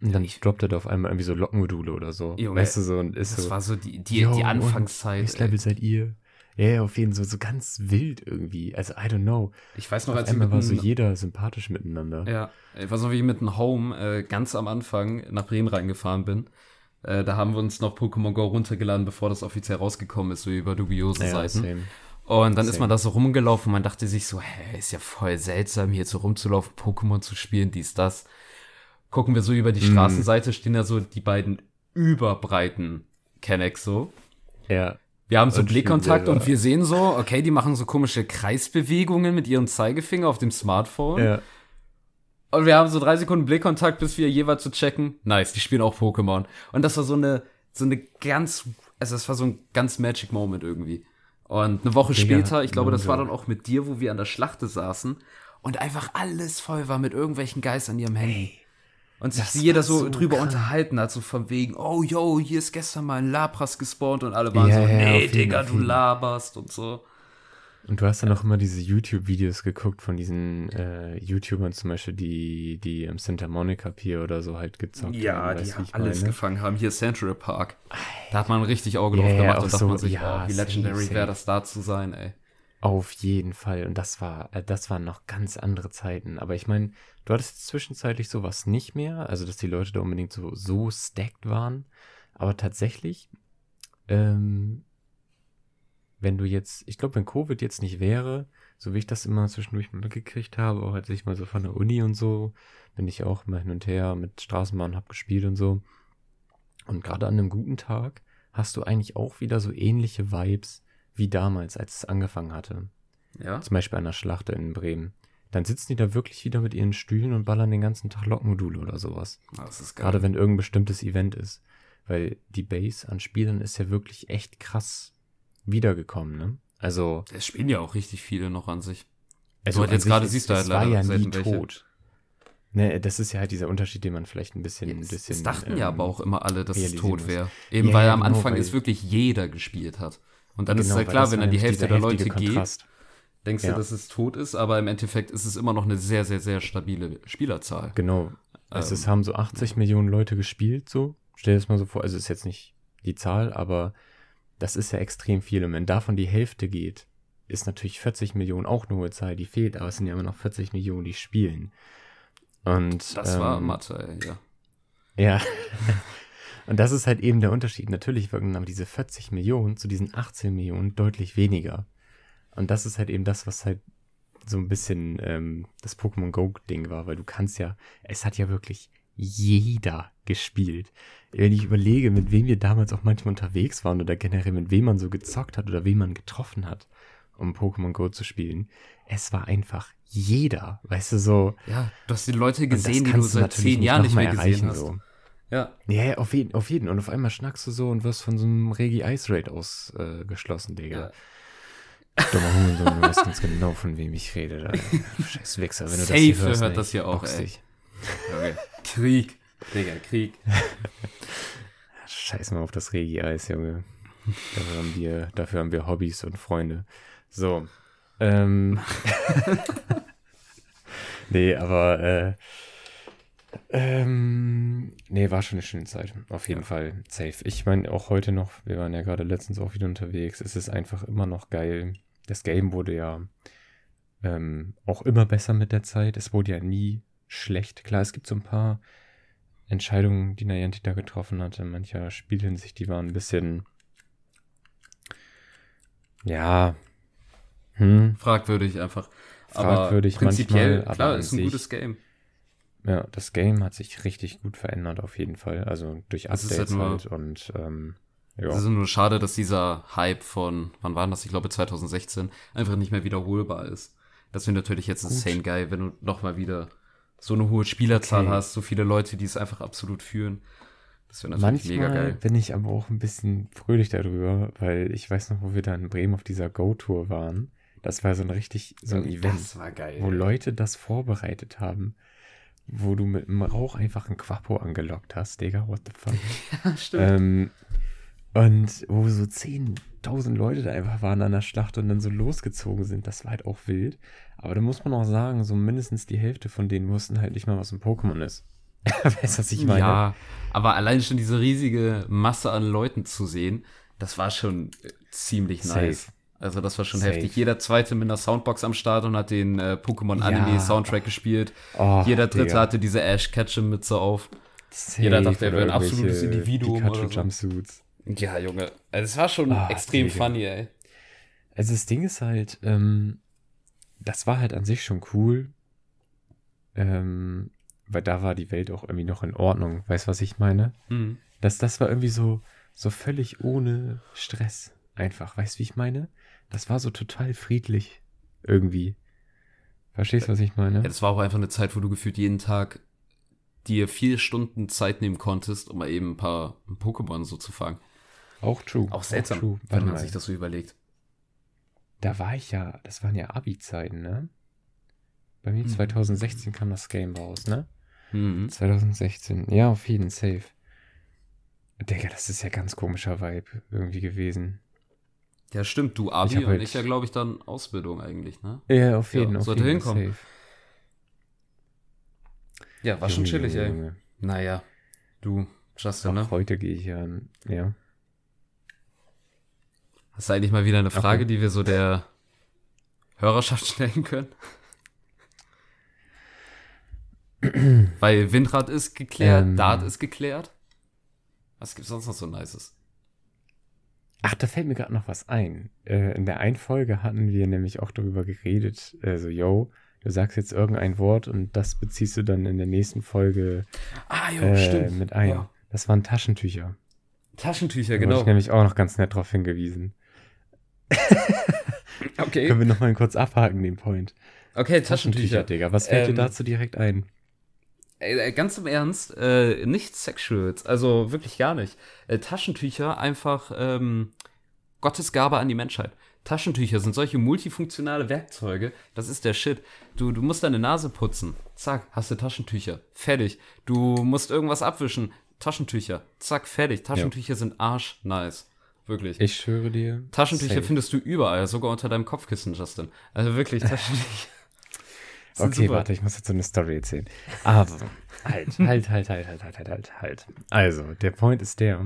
Und dann Ich- droppt er da auf einmal irgendwie so Lockenmodule oder so. Junge, weißt du, so und ist Das so, war so die, die, yo, die Anfangszeit. welches. Level seid ihr? Ja, ja, auf jeden Fall so, so ganz wild irgendwie. Also, I don't know. Ich weiß noch, Auf als ich einmal war so jeder sympathisch miteinander. Ja, ich weiß noch, wie ich mit einem Home äh, ganz am Anfang nach Bremen reingefahren bin. Äh, da haben wir uns noch Pokémon Go runtergeladen, bevor das offiziell rausgekommen ist, so über dubiose Ja, Seiten. same. Und dann ist Same. man da so rumgelaufen man dachte sich so, hä, ist ja voll seltsam, hier so rumzulaufen, Pokémon zu spielen, dies, das. Gucken wir so über die Mhm. Straßenseite, stehen da so die beiden überbreiten Kennex so. Ja. Wir haben so Und Blickkontakt und wir sehen so, okay, die machen so komische Kreisbewegungen mit ihrem Zeigefinger auf dem Smartphone. Ja. Und wir haben so drei Sekunden Blickkontakt, bis wir jeweils zu checken. Nice, die spielen auch Pokémon. Und das war so eine, so eine ganz, also das war so ein ganz Magic Moment irgendwie. Und eine Woche Digga, später, ich glaube, das war dann auch mit dir, wo wir an der Schlachte saßen und einfach alles voll war mit irgendwelchen Geist an ihrem Handy. Und sich jeder so, so drüber krank. unterhalten hat, so von wegen, oh yo, hier ist gestern mal ein Lapras gespawnt und alle waren Ja, so, nee, Digga, du laberst und so. Und du hast dann auch immer diese YouTube-Videos geguckt von diesen äh, YouTubern zum Beispiel, die, die im Santa Monica Pier oder so halt gezockt haben. weißt du, wie ich alles meine? gefangen haben. Hier Central Park. Da hat man richtig Auge Ja, drauf ja, gemacht und dachte so, man sich, ja, oh, wie legendary wäre das da zu sein, ey. Auf jeden Fall. Und das war, äh, das waren noch ganz andere Zeiten. Aber ich meine, du hattest zwischenzeitlich sowas nicht mehr, also dass die Leute da unbedingt so, so stacked waren. Aber tatsächlich, ähm, wenn du jetzt, ich glaube, wenn Covid jetzt nicht wäre, so wie ich das immer zwischendurch mitgekriegt habe, auch als ich mal so von der Uni und so, bin ich auch mal hin und her mit Straßenbahn, hab gespielt und so. Und gerade an einem guten Tag hast du eigentlich auch wieder so ähnliche Vibes wie damals, als es angefangen hatte. Ja. Zum Beispiel an der Schlacht in Bremen. Dann sitzen die da wirklich wieder mit ihren Stühlen und ballern den ganzen Tag Lokmodule oder sowas. Ah, Das ist geil. Gerade wenn irgendein bestimmtes Event ist. Weil die Base an Spielern ist ja wirklich echt krass wiedergekommen, ne? Also, Es spielen ja auch richtig viele noch an sich. also halt an jetzt gerade siehst du halt es war leider ja nie welche. tot. Ne, das ist ja halt dieser Unterschied, den man vielleicht ein bisschen, ein Es, bisschen es dachten ja ähm, aber auch immer alle, dass es tot wäre. Eben Ja, weil ja, am genau, Anfang es wirklich jeder gespielt hat. Und dann ist es genau, halt weil klar, wenn dann die Hälfte der Leute geht, denkst Ja. du, dass es tot ist, aber im Endeffekt ist es immer noch eine sehr, sehr, sehr stabile Spielerzahl. Genau. Es Ähm, ist, haben so 80 Millionen Leute gespielt, so. Stell dir das mal so vor. Also ist jetzt nicht die Zahl, aber das ist ja extrem viel. Und wenn davon die Hälfte geht, ist natürlich 40 Millionen auch eine hohe Zahl, die fehlt, aber es sind ja immer noch 40 Millionen, die spielen. Und Das war ähm, Mathe, ey, ja. Ja. Und das ist halt eben der Unterschied. Natürlich wirken aber diese 40 Millionen zu diesen 18 Millionen deutlich weniger. Und das ist halt eben das, was halt so ein bisschen ähm, das Pokémon Go-Ding war, weil du kannst ja, es hat ja wirklich jeder gespielt. Wenn ich überlege, mit wem wir damals auch manchmal unterwegs waren oder generell mit wem man so gezockt hat oder wen man getroffen hat, um Pokémon Go zu spielen, es war einfach jeder, weißt du, so. Ja, du hast die Leute das gesehen, die du seit zehn Jahren nicht mehr gesehen hast. so. Ja, Ja, ja, auf jeden, auf jeden. Und auf einmal schnackst du so und wirst von so einem Regi Ice Raid ausgeschlossen, äh, Digga. Dummer Hurensohn, du weißt ganz genau, von wem ich rede. Scheiß Wichser, wenn du das Safe hier hörst. hört ey, das hier auch, ey. dich. Okay. Krieg. Digga, Krieg. Scheiß mal auf das Regi Eis, Junge. Dafür haben wir, dafür haben wir Hobbys und Freunde. So. Ähm. nee, aber äh, ähm, nee, war schon eine schöne Zeit. Auf jeden Ja. Fall safe. Ich meine, auch heute noch, wir waren ja gerade letztens auch wieder unterwegs. Es ist einfach immer noch geil. Das Game wurde ja ähm, auch immer besser mit der Zeit. Es wurde ja nie schlecht. Klar, es gibt so ein paar Entscheidungen, die Niantic da getroffen hat in mancher Spielhinsicht, die waren ein bisschen ja hm, Fragwürdig einfach. Fragwürdig aber prinzipiell, manchmal, klar, ist ein sich- gutes Game. ja, das Game hat sich richtig gut verändert auf jeden Fall. Also durch ist Updates halt nur- halt und ähm, ja. Es ist nur schade, dass dieser Hype von, wann war das? Ich glaube 2016, einfach nicht mehr wiederholbar ist. Das wäre natürlich jetzt Gut. insane geil, wenn du nochmal wieder so eine hohe Spielerzahl Okay. hast, so viele Leute, die es einfach absolut führen. Das wäre natürlich mega Manchmal geil. bin ich aber auch ein bisschen fröhlich darüber, weil ich weiß noch, wo wir da in Bremen auf dieser Go-Tour waren. Das war so ein richtig, so ein Event. Das war geil. wo Leute das vorbereitet haben, wo du mit dem Rauch einfach ein Quapo angelockt hast, Digga, what the fuck. Ja, stimmt. ähm, und wo so 10.000 Leute da einfach waren an der Schlacht und dann so losgezogen sind, das war halt auch wild. Aber da muss man auch sagen, so mindestens die Hälfte von denen wussten halt nicht mal, was ein Pokémon ist. weißt du, was ich meine? Ja, aber allein schon diese riesige Masse an Leuten zu sehen, das war schon äh, ziemlich Safe. nice. Also das war schon Safe. heftig. Jeder zweite mit einer Soundbox am Start und hat den äh, Pokémon Anime Ja. Soundtrack gespielt. Oh, Jeder dritte Digga. hatte diese Ash Ketchum Mütze auf. Safe jeder dachte, er wäre ein absolutes Individuum oder so. Ja, Junge. Also es war schon Ah, extrem Digga. funny, ey. Also das Ding ist halt, ähm, das war halt an sich schon cool, ähm, weil da war die Welt auch irgendwie noch in Ordnung. Weißt du, was ich meine? Mhm. Das, das war irgendwie so, so völlig ohne Stress. Einfach, weißt du, wie ich meine? Das war so total friedlich. Irgendwie. Verstehst du, was ich meine? Ja, das war auch einfach eine Zeit, wo du gefühlt jeden Tag dir vier Stunden Zeit nehmen konntest, um mal eben ein paar Pokémon so zu fangen. Auch true. Auch seltsam, true. wenn man mal. sich das so überlegt. Da war ich ja, das waren ja Abi-Zeiten, ne? Bei mir Mhm. 2016 kam das Game raus, ne? Mhm. 2016. Ja, auf jeden Safe. Digga, das ist ja ganz komischer Vibe irgendwie gewesen. Ja, stimmt. Du Ich Abi hab und halt- ich ja, glaube ich, dann Ausbildung eigentlich, ne? Ja, auf Ja, jeden, auf sollte jeden hinkommen. Safe. Ja, war schon Junge, chillig, Junge, ey. Junge. Naja, du, Justin, Auch ne? heute gehe ich ja, ja. Hast du eigentlich mal wieder eine Frage, Okay. die wir so der Hörerschaft stellen können? Weil Windrad ist geklärt, Ähm. Dart ist geklärt. Was gibt's sonst noch so Nices? Ach, da fällt mir gerade noch was ein. Äh, in der einen Folge hatten wir nämlich auch darüber geredet, äh, so, yo, du sagst jetzt irgendein Wort und das beziehst du dann in der nächsten Folge Ah, jo, äh, mit ein. Ja. Das waren Taschentücher. Taschentücher, Da wurde ich genau. nämlich auch noch ganz nett drauf hingewiesen. Okay. Können wir noch mal kurz abhaken, den Point. Okay, Taschentücher. Digga. Was fällt Ähm, dir dazu direkt ein? Äh, ganz im Ernst, äh, nicht Sexuals, also wirklich gar nicht. Äh, Taschentücher einfach ähm, Gottes Gabe an die Menschheit. Taschentücher sind solche multifunktionale Werkzeuge, das ist der Shit. Du, du musst deine Nase putzen, zack, hast du Taschentücher, fertig. Du musst irgendwas abwischen, Taschentücher, zack, fertig. Taschentücher sind arsch nice, wirklich. Ich schwöre dir. Taschentücher safe. findest du überall, sogar unter deinem Kopfkissen, Justin. Also wirklich, Taschentücher. Okay, super. warte, ich muss jetzt so eine Story erzählen. Also, halt, halt, halt, halt, halt, halt, halt, halt, halt. Also, der Point ist der,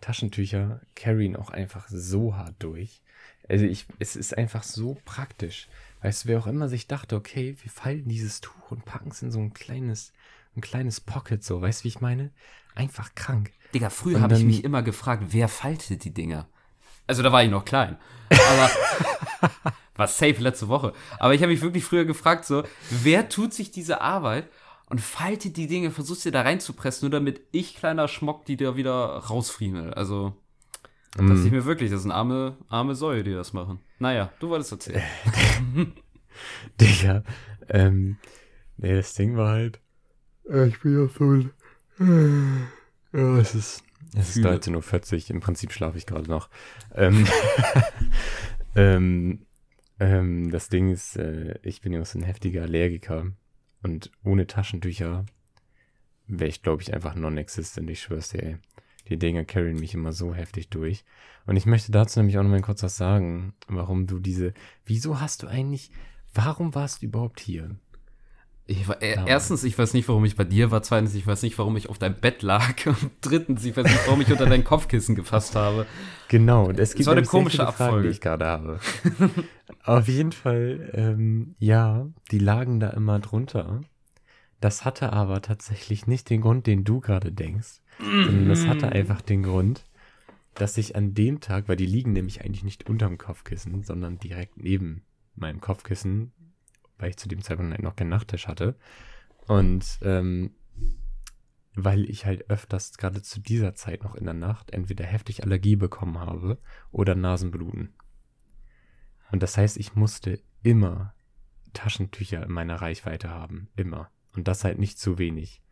Taschentücher carryen auch einfach so hart durch. Also, ich, es ist einfach so praktisch. Weißt du, wer auch immer sich dachte, okay, wir falten dieses Tuch und packen es in so ein kleines, ein kleines Pocket, so, weißt du, wie ich meine? Einfach krank. Digga, früher habe ich mich immer gefragt, wer faltet die Dinger? Also da war ich noch klein. Aber war safe letzte Woche. Aber ich habe mich wirklich früher gefragt, so, wer tut sich diese Arbeit und faltet die Dinge, versucht sie da reinzupressen, nur damit ich, kleiner Schmock, die da wieder rausfriemel. Also, das Mm. ich mir wirklich, das sind arme, arme Säue, die das machen. Naja, du wolltest erzählen. Digga, ähm, nee, das Ding war halt, äh, ich bin ja so ein, ja, es ist, es ist Fühle. 13.40 Uhr, im Prinzip schlafe ich gerade noch. Ähm, ähm, ähm, das Ding ist, äh, ich bin ja so ein heftiger Allergiker und ohne Taschentücher wäre ich, glaube ich, einfach non-existent, ich schwör's dir, ey. Die Dinger carryen mich immer so heftig durch. Und ich möchte dazu nämlich auch noch mal kurz was sagen, warum du diese, wieso hast du eigentlich, warum warst du überhaupt hier? Ich war, äh, erstens, ich weiß nicht, warum ich bei dir war. Zweitens, ich weiß nicht, warum ich auf deinem Bett lag. Und drittens, ich weiß nicht, warum ich unter dein Kopfkissen gefasst habe. Genau, und es gibt war eine komische viele Fragen, Abfolge. die ich gerade habe. Auf jeden Fall, ähm, ja, die lagen da immer drunter. Das hatte aber tatsächlich nicht den Grund, den du gerade denkst, sondern das hatte einfach den Grund, dass ich an dem Tag, weil die liegen nämlich eigentlich nicht unterm Kopfkissen, sondern direkt neben meinem Kopfkissen, weil ich zu dem Zeitpunkt halt noch keinen Nachttisch hatte. Und ähm, weil ich halt öfters gerade zu dieser Zeit noch in der Nacht entweder heftig Allergie bekommen habe oder Nasenbluten. Und das heißt, ich musste immer Taschentücher in meiner Reichweite haben. Immer. Und das halt nicht zu wenig.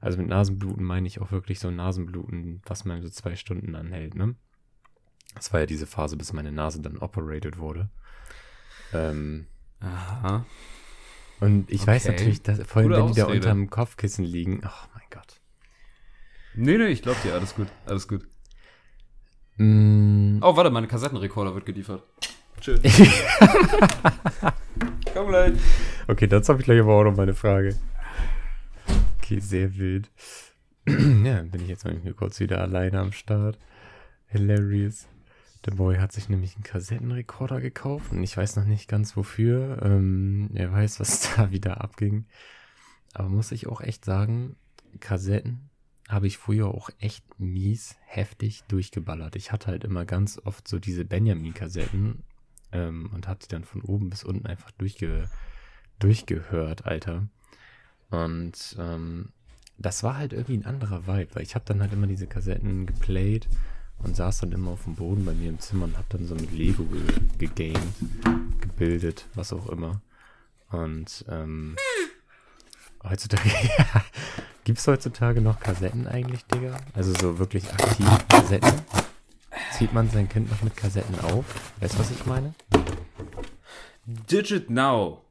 Also mit Nasenbluten meine ich auch wirklich so Nasenbluten, was man so zwei Stunden anhält, ne? Das war ja diese Phase, bis meine Nase dann operated wurde. Ähm, Aha. Und ich weiß Okay. natürlich, dass, vor allem Gute wenn die da unterm Kopfkissen liegen, oh mein Gott. Nee, nee, ich glaub dir, alles gut, alles gut. Mm, Oh, warte, mein Kassettenrekorder wird geliefert. Tschüss. Komm gleich. Okay, dazu habe ich gleich aber auch noch mal eine Frage. Okay, sehr wild. ja, bin ich jetzt mal kurz wieder alleine am Start. Hilarious. Der Boy hat sich nämlich einen Kassettenrekorder gekauft und ich weiß noch nicht ganz wofür. Ähm, er weiß, was da wieder abging. Aber muss ich auch echt sagen, Kassetten habe ich früher auch echt mies heftig durchgeballert. Ich hatte halt immer ganz oft so diese Benjamin-Kassetten ähm, und habe die dann von oben bis unten einfach durchge durchgehört, Alter. Und ähm, das war halt irgendwie ein anderer Vibe, weil ich habe dann halt immer diese Kassetten geplayt und saß dann immer auf dem Boden bei mir im Zimmer und habe dann so mit Lego ge gegamed, gebildet, was auch immer. Und ähm, heutzutage, gibt es heutzutage noch Kassetten eigentlich, Digga? Also so wirklich aktiv Kassetten? Zieht man sein Kind noch mit Kassetten auf? Weißt du, was ich meine? Digit Now.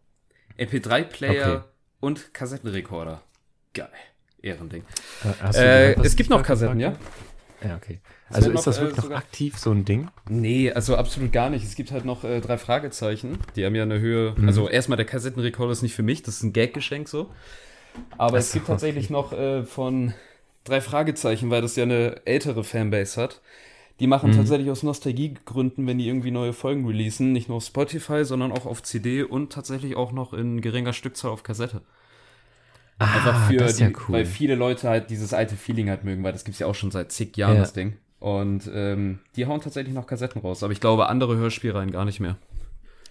MP3-Player Okay. und Kassettenrekorder. Geil. Ehrending. Äh, Äh, es gibt noch Kassetten, ja? gesagt habe? Ja, okay. Also ist das noch, äh, wirklich noch aktiv so ein Ding? Nee, also absolut gar nicht. Es gibt halt noch äh, drei Fragezeichen. Die haben ja eine Höhe. Mhm. Also erstmal der Kassettenrekorder ist nicht für mich, das ist ein Gaggeschenk so. Aber Ach es gibt tatsächlich noch äh, von drei Fragezeichen, weil das ja eine ältere Fanbase hat. Die machen mhm. tatsächlich aus Nostalgiegründen, wenn die irgendwie neue Folgen releasen, nicht nur auf Spotify, sondern auch auf CD und tatsächlich auch noch in geringer Stückzahl auf Kassette. Ah, Einfach für die, ja cool. weil viele Leute halt dieses alte Feeling halt mögen, weil das gibt's ja auch schon seit zig Jahren, ja. das Ding. Und ähm, die hauen tatsächlich noch Kassetten raus, aber ich glaube, andere Hörspielreihen gar nicht mehr.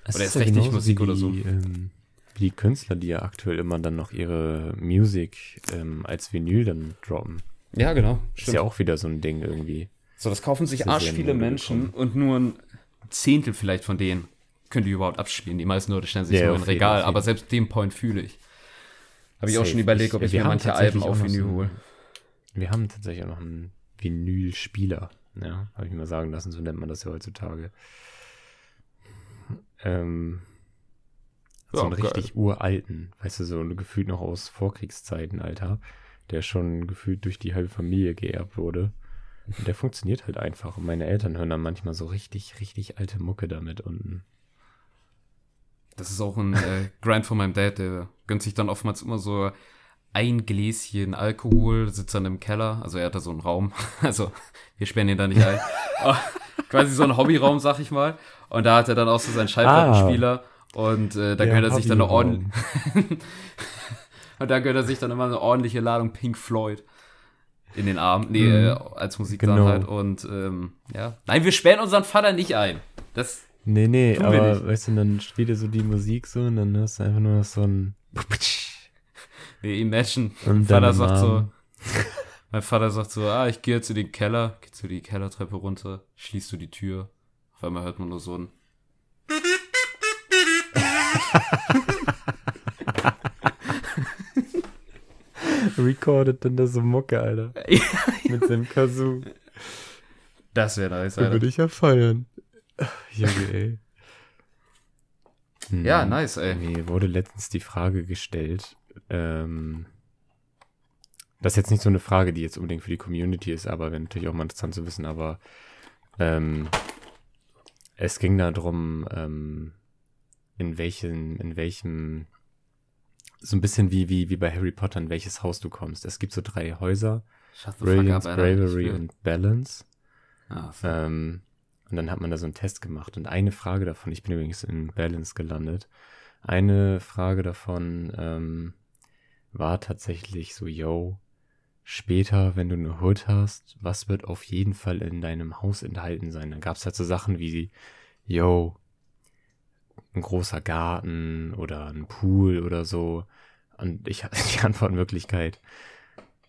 Es oder ist recht nicht Musik oder so. Ähm, wie die Künstler, die ja aktuell immer dann noch ihre Musik ähm, als Vinyl dann droppen. Ja, genau. Stimmt. Ist ja auch wieder so ein Ding irgendwie. So, das kaufen sich arsch viele Menschen bekommen. und nur ein Zehntel vielleicht von denen können die überhaupt abspielen. Die meisten Leute stellen sich ja, so ein Regal, aber selbst den Point fühle ich. Habe ich auch schon überlegt, ob ich mir manche Alben auf Vinyl hole. Wir haben tatsächlich auch noch einen Vinylspieler. Ja, habe ich mal sagen lassen, so nennt man das ja heutzutage. Ähm, so ja, einen richtig uralten, weißt du, so ein gefühlt noch aus Vorkriegszeiten, Alter, der schon gefühlt durch die halbe Familie geerbt wurde. Und der funktioniert halt einfach. Und meine Eltern hören dann manchmal so richtig, richtig alte Mucke damit unten. Das ist auch ein äh, Grind von meinem Dad, der gönnt sich dann oftmals immer so ein Gläschen Alkohol, sitzt dann im Keller. Also er hat da so einen Raum. Also wir sperren ihn da nicht ein. quasi so ein Hobbyraum, sag ich mal. Und da hat er dann auch so seinen Schallplattenspieler. Ah, und äh, da gehört er sich dann eine ordentliche. und da gehört er sich dann immer eine ordentliche Ladung Pink Floyd in den Arm. Nee, mhm. äh, als Musik genau. dann halt. Und ähm, ja. Nein, wir sperren unseren Vater nicht ein. Das. Nee, nee, aber weißt du, dann spielt er so die Musik so und dann hörst du einfach nur so ein. Nee, imagine. Und mein Vater sagt so. mein Vater sagt so, ah, ich gehe jetzt in den Keller, geh zu die Kellertreppe runter, schließt du die Tür. Auf einmal hört man nur so ein. Recorded dann da so Mucke, Alter. Mit seinem Kazoo. Das wäre nice, Alter. würde ich ja feiern. Junge, ey. Hm. Ja, nice, ey. Mir wurde letztens die Frage gestellt, ähm, das ist jetzt nicht so eine Frage, die jetzt unbedingt für die Community ist, aber wäre natürlich auch mal interessant zu wissen, aber ähm, es ging darum, ähm, in welchen, in welchem, so ein bisschen wie, wie, wie bei Harry Potter, in welches Haus du kommst. Es gibt so drei Häuser. Brilliance, up, Bravery und Balance. Ah, ähm, und dann hat man da so einen Test gemacht. Und eine Frage davon, ich bin übrigens in Balance gelandet, eine Frage davon ähm, war tatsächlich so, yo, später, wenn du eine Hood hast, was wird auf jeden Fall in deinem Haus enthalten sein? Dann gab es halt so Sachen wie, yo, ein großer Garten oder ein Pool oder so. Und ich hatte die Antwort in Wirklichkeit,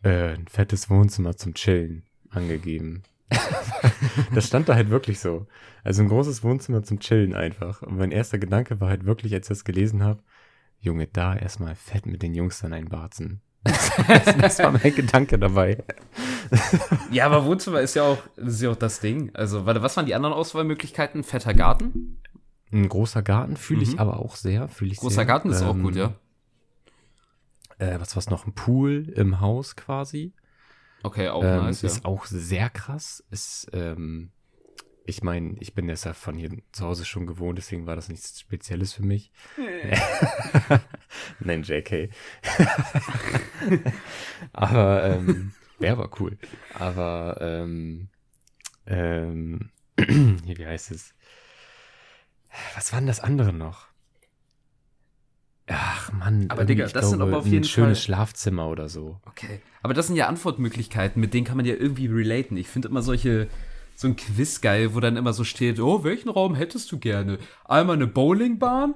äh, ein fettes Wohnzimmer zum Chillen angegeben. das stand da halt wirklich so. Also ein großes Wohnzimmer zum Chillen einfach. Und mein erster Gedanke war halt wirklich, als ich das gelesen habe, Junge, da erstmal fett mit den Jungs dann einbarzen. das war mein Gedanke dabei. ja, aber Wohnzimmer ist ja auch, ist ja auch das Ding. Also, warte, was waren die anderen Auswahlmöglichkeiten? Fetter Garten? Ein großer Garten fühle ich mhm. aber auch sehr. Ich großer sehr. Garten ist ähm, auch gut, ja. Äh, was war's noch? Ein Pool im Haus quasi. Okay, auch ähm, nice, ja. Ist auch sehr krass. Ist, ähm, ich meine, ich bin das ja von hier zu Hause schon gewohnt, deswegen war das nichts Spezielles für mich. Nein, JK. aber, ähm, wäre aber cool. Aber, ähm, ähm, wie heißt es? Was war denn das andere noch? Ach Mann, aber Digga, das glaube, sind aber auf jeden ein schönes Fall Schlafzimmer oder so. Okay. Aber das sind ja Antwortmöglichkeiten, mit denen kann man ja irgendwie relaten. Ich finde immer solche so ein Quiz geil, wo dann immer so steht, oh, welchen Raum hättest du gerne? Einmal eine Bowlingbahn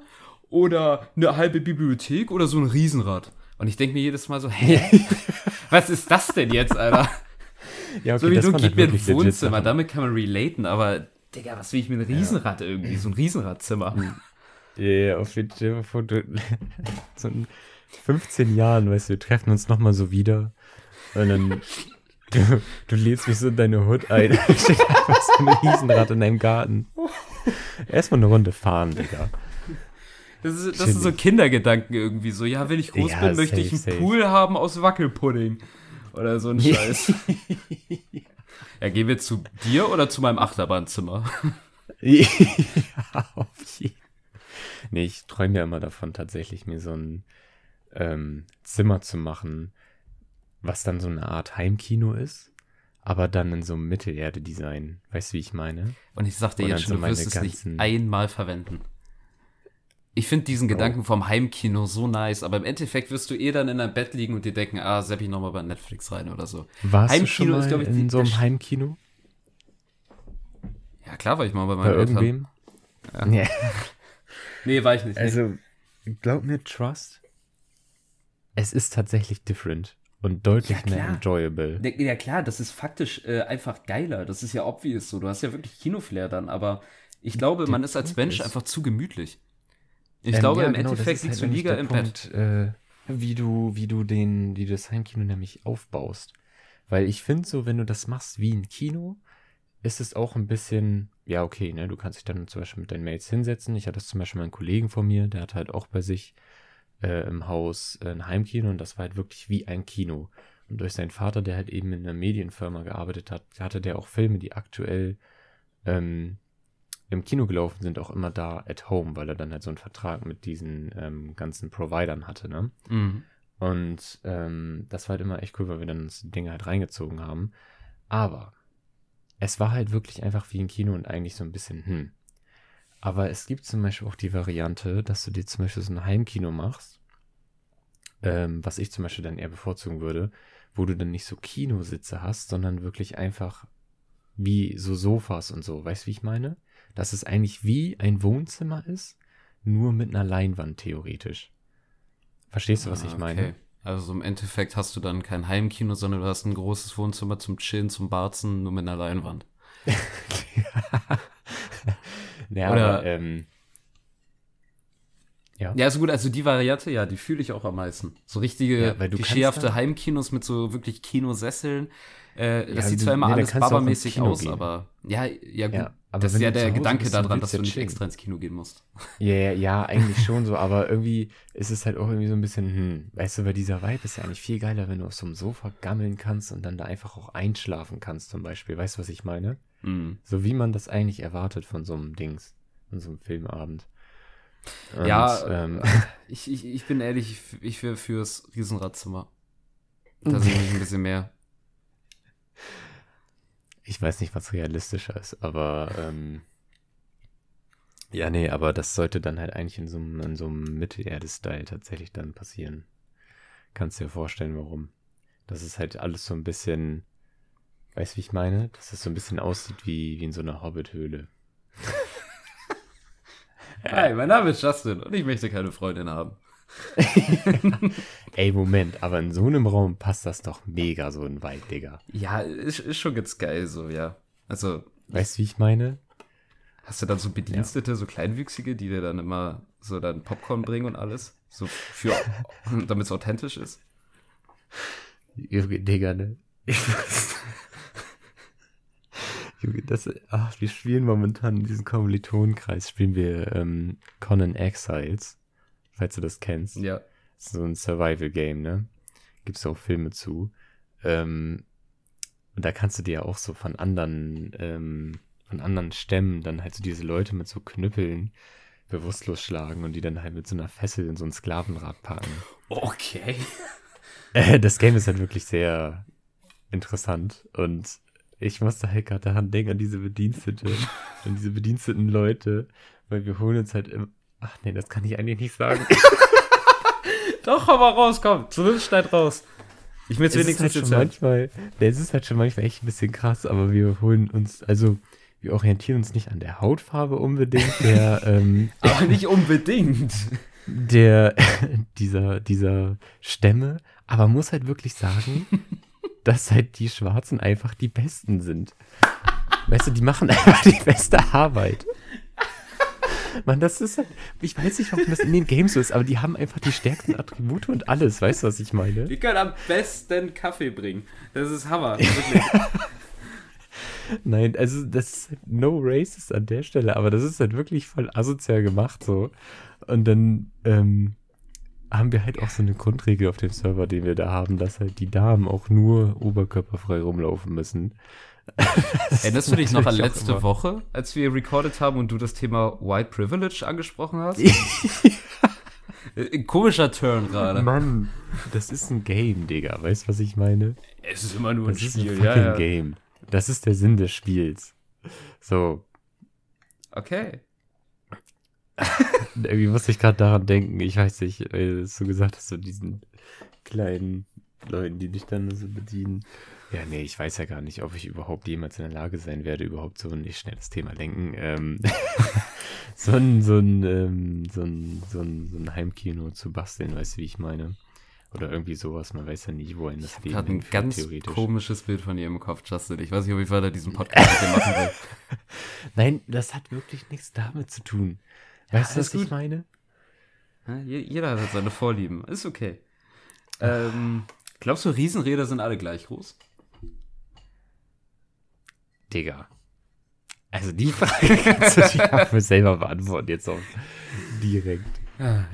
oder eine halbe Bibliothek oder so ein Riesenrad? Und ich denke mir jedes Mal so, hä? was ist das denn jetzt, Alter? Ja, okay, so wie du, gib halt mir ein Wohnzimmer, damit kann man relaten, aber Digga, was will ich mit einem Riesenrad ja. irgendwie? So ein Riesenradzimmer. Ja, yeah, auf jeden Fall. So in 15 Jahren, weißt du, wir treffen uns nochmal so wieder. Und dann, du, du lädst mich so in deine Hut ein. Steht einfach so ein Riesenrad in deinem Garten. Erstmal eine Runde fahren, Digga. Das, ist, das sind so Kindergedanken irgendwie so. Ja, wenn ich groß ja, bin, möchte safe, ich einen safe. Pool haben aus Wackelpudding. Oder so ein Scheiß. ja, gehen wir zu dir oder zu meinem Achterbahnzimmer? ja, auf jeden Nee, ich träume ja immer davon, tatsächlich mir so ein ähm, Zimmer zu machen, was dann so eine Art Heimkino ist, aber dann in so einem Mittelerde-Design. Weißt du, wie ich meine? Und ich sagte jetzt schon, so du wirst es nicht einmal verwenden. Ich finde diesen Gedanken vom Heimkino so nice, aber im Endeffekt wirst du eh dann in deinem Bett liegen und dir denken, ah, sepp ich nochmal bei Netflix rein oder so. Warst du Heimkino schon mal ist, ich, in so einem Heimkino? Ja, klar war ich mal bei Bei meinen Eltern. irgendwem? Ja. Nee. Nee, war ich nicht. Also, glaub mir, Trust, es ist tatsächlich different und deutlich Ja, mehr enjoyable. ja klar, das ist faktisch äh, einfach geiler. Das ist ja obvious so. Du hast ja wirklich Kinoflair dann, aber ich glaube, man ist als Mensch ist- einfach zu gemütlich. Ich Ähm, glaube, ja, im genau, Endeffekt ist liegst halt du der im Punkt, Bett. äh, wie du, wie du den, wie du das Heimkino nämlich aufbaust. Weil ich finde so, wenn du das machst wie ein Kino, ist es auch ein bisschen, ja, okay, ne, du kannst dich dann zum Beispiel mit deinen Mates hinsetzen. Ich hatte das zum Beispiel meinen Kollegen von mir, der hat halt auch bei sich äh, im Haus äh, ein Heimkino und das war halt wirklich wie ein Kino. Und durch seinen Vater, der halt eben in einer Medienfirma gearbeitet hat, hatte der auch Filme, die aktuell ähm, im Kino gelaufen sind, auch immer da at home, weil er dann halt so einen Vertrag mit diesen ähm, ganzen Providern hatte, ne? Mhm. Und ähm, das war halt immer echt cool, weil wir dann Dinge halt reingezogen haben. Aber es war halt wirklich einfach wie ein Kino und eigentlich so ein bisschen, hm. Aber es gibt zum Beispiel auch die Variante, dass du dir zum Beispiel so ein Heimkino machst, ähm, was ich zum Beispiel dann eher bevorzugen würde, wo du dann nicht so Kinositze hast, sondern wirklich einfach wie so Sofas und so. Weißt du, wie ich meine? Dass es eigentlich wie ein Wohnzimmer ist, nur mit einer Leinwand theoretisch. Verstehst du, was Ah, ich meine? okay. Also im Endeffekt hast du dann kein Heimkino, sondern du hast ein großes Wohnzimmer zum Chillen, zum Barzen, nur mit einer Leinwand. ja, Oder- aber, ähm, ja. Ja, also gut, also die Variante, ja, die fühle ich auch am meisten. So richtige, Ja, weil du kannst klischeehafte Heimkinos mit so wirklich Kinosesseln. Äh, das Ja, sieht du- zwar immer nee, alles babamäßig aus, gehen. aber ja, ja gut. Ja, aber das ist ja der Gedanke bist, daran, dass du nicht extra ins Kino gehen musst. Ja, ja, ja, eigentlich schon so, aber irgendwie ist es halt auch irgendwie so ein bisschen, hm, weißt du, weil dieser Vibe ist ja eigentlich viel geiler, wenn du auf so einem Sofa gammeln kannst und dann da einfach auch einschlafen kannst zum Beispiel. Weißt du, was ich meine? Mhm. So wie man das eigentlich erwartet von so einem Dings, von so einem Filmabend. Und, Ja, ähm, Ich, ich, ich bin ehrlich, ich, ich wäre fürs Riesenradzimmer. Da sehe ich ein bisschen mehr. ich weiß nicht, was realistischer ist, aber ähm, ja, nee, aber das sollte dann halt eigentlich in so einem, in so einem Mittelerde-Style tatsächlich dann passieren. Kannst dir vorstellen, warum. Das ist halt alles so ein bisschen, weißt du, wie ich meine? Dass es so ein bisschen aussieht wie, wie in so einer Hobbit-Höhle. Hi, mein Name ist Justin und ich möchte keine Freundin haben. Ey, Moment, aber in so einem Raum passt das doch mega so ein Vibe, Digga. Ja, ist, ist schon ganz geil so, ja. Also, Weißt du, wie ich meine? hast du dann so Bedienstete, so Kleinwüchsige, die dir dann immer so dann Popcorn bringen und alles? So für, damit es authentisch ist? Digga, ne? Ich weiß. Das, ach, wir spielen momentan in diesem Kommilitonenkreis, spielen wir ähm, Conan Exiles, falls du das kennst. Ja. Das ist so ein Survival-Game, ne? Gibt's auch Filme zu. Ähm, und da kannst du dir auch so von anderen, ähm, von anderen Stämmen dann halt so diese Leute mit so Knüppeln bewusstlos schlagen und die dann halt mit so einer Fessel in so ein Sklavenrad packen. Okay. Äh, das Game ist halt wirklich sehr interessant und ich musste halt gerade daran denken, an diese Bedienstete, an diese bediensteten Leute, weil wir holen uns halt im, ach nee, das kann ich eigentlich nicht sagen. Doch, aber raus, komm. Zumindest schneid raus. Ich will es wenigstens halt schon manchmal, nee, es ist halt schon manchmal echt ein bisschen krass, aber wir holen uns, also wir orientieren uns nicht an der Hautfarbe unbedingt, der, ähm, Aber nicht unbedingt. der, dieser, dieser Stämme, aber muss halt wirklich sagen, dass halt die Schwarzen einfach die Besten sind. Weißt du, die machen einfach die beste Arbeit. Mann, das ist halt, ich weiß nicht, warum das in den Games so ist, aber die haben einfach die stärksten Attribute und alles, weißt du, was ich meine? Wir können am besten Kaffee bringen. Das ist Hammer. Wirklich. Nein, also das ist halt no racist an der Stelle, aber das ist halt wirklich voll asozial gemacht so. Und dann ähm, haben wir halt auch so eine Grundregel auf dem Server, den wir da haben, dass halt die Damen auch nur oberkörperfrei rumlaufen müssen. Erinnerst du dich noch an letzte Woche, als wir recorded haben und du das Thema White Privilege angesprochen hast? Äh, Komischer Turn gerade. Mann, das ist ein Game, Digga. Weißt du, was ich meine? Es ist immer nur ein Das ist ein Spiel, fucking ja, ja. Game. Das ist der Sinn des Spiels. So, Okay. irgendwie muss ich gerade daran denken. Ich weiß nicht, weil du so gesagt hast, so diesen kleinen Leuten, die dich dann so bedienen. Ja, nee, ich weiß ja gar nicht, ob ich überhaupt jemals in der Lage sein werde, überhaupt so ein schnelles Thema lenken. Ähm, so ein, so ein, ähm, so ein, so ein, so ein Heimkino zu basteln, weißt du, wie ich meine? Oder irgendwie sowas, man weiß ja nicht, wohin das Leben Gerade ein hinführt, ganz komisches Bild von ihr im Kopf, Justin. Ich weiß nicht, ob ich weiter diesen Podcast mit dir machen will. Nein, das hat wirklich nichts damit zu tun. Weißt du, alles was ich meine? Ja, je- Jeder hat seine Vorlieben. Ist okay. Ähm, glaubst du, Riesenräder sind alle gleich groß? Digga. Also die Frage kannst du dir auch für selber beantworten jetzt auch direkt.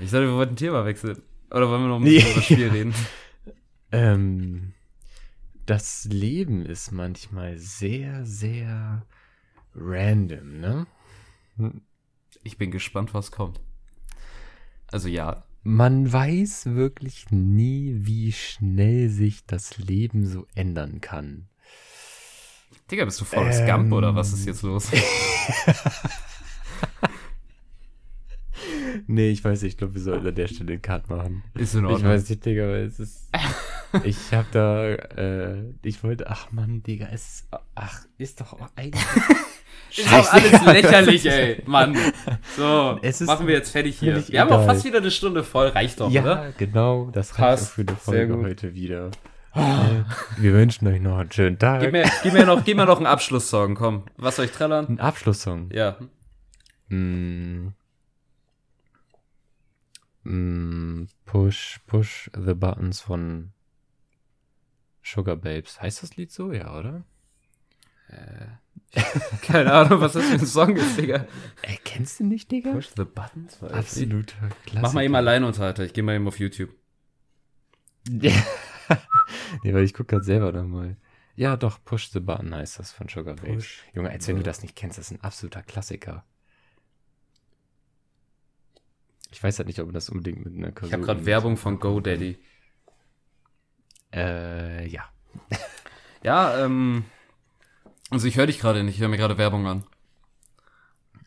Ich dachte, wir wollten Thema wechseln. Oder wollen wir noch ein bisschen über das Spiel reden? Ähm, das Leben ist manchmal sehr, sehr random, ne? Ich bin gespannt, was kommt. Also ja, Man weiß wirklich nie, wie schnell sich das Leben so ändern kann. Digga, bist du Forrest Ähm. Gump oder was ist jetzt los? Nee, ich weiß nicht, ich glaube, wir sollten an der Stelle einen Cut machen. Ist in Ich Ordnung. weiß nicht, Digga, weil es ist. ich hab da, äh, ich wollte, ach Mann, Digga, es ist, ach, ist doch auch eigentlich. Ist doch alles lächerlich, ey, Mann. So, Es ist machen wir jetzt fertig hier. Wir haben auch egal. fast wieder eine Stunde voll, reicht doch, ja, oder? genau, das reicht Passt. auch für die Sehr Folge heute wieder. Äh, wir wünschen euch noch einen schönen Tag. Gib mir, gib mir noch, gib mir noch einen Abschlusssong, komm. Was soll ich trällern? einen Abschlusssong. Ja. Mm. Mm, push, push the buttons von Sugar Babes. Heißt das Lied so? Ja, oder? Keine Ahnung, was das für ein Song ist, Digga. Ey, kennst du nicht, Digga? Push the buttons? Nicht. Absoluter Klassiker. Mach mal eben Alleinunterhalter. Ich geh mal eben auf YouTube. nee, weil ich guck grad selber da mal. Ja, doch, Push the Button heißt das von Sugar Babes. Junge, als wenn du das nicht kennst, das ist ein absoluter Klassiker. Ich weiß halt nicht, ob das unbedingt mit einer Ich habe gerade Werbung von GoDaddy. Äh, ja. Ja, ähm. Also ich höre dich gerade nicht, ich höre mir gerade Werbung an.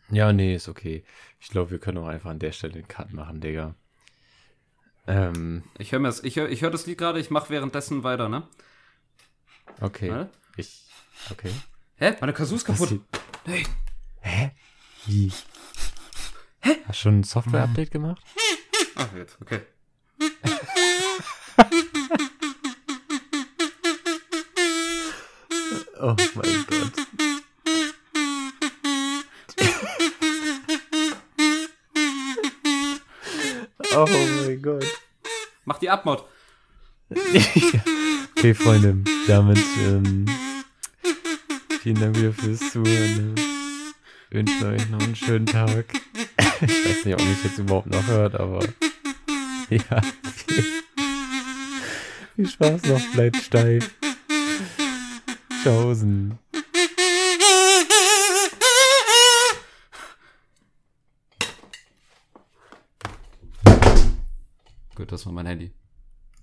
Ja, nee, ist okay. Ich glaube, wir können auch einfach an der Stelle einen Cut machen, Digga. Ähm, Ich höre das, ich höre ich hör das Lied gerade, ich mache währenddessen weiter, ne? okay. Warte. Ich, okay. Hä? Meine Kazoo ist Was kaputt. die- Hey. Hä? Wie? Hä? Hast du schon ein Software-Update gemacht? Ach, jetzt, okay. Oh mein Gott. oh mein Gott. Mach die Abmod. Okay, Freunde, damit ähm, vielen Dank wieder fürs Zuhören. ne? Wünschen euch noch einen schönen Tag. Ich weiß nicht, ob mich jetzt überhaupt noch hört, aber ja. Viel Spaß noch, bleibt steif. Tschaußen. Gut, das war mein Handy.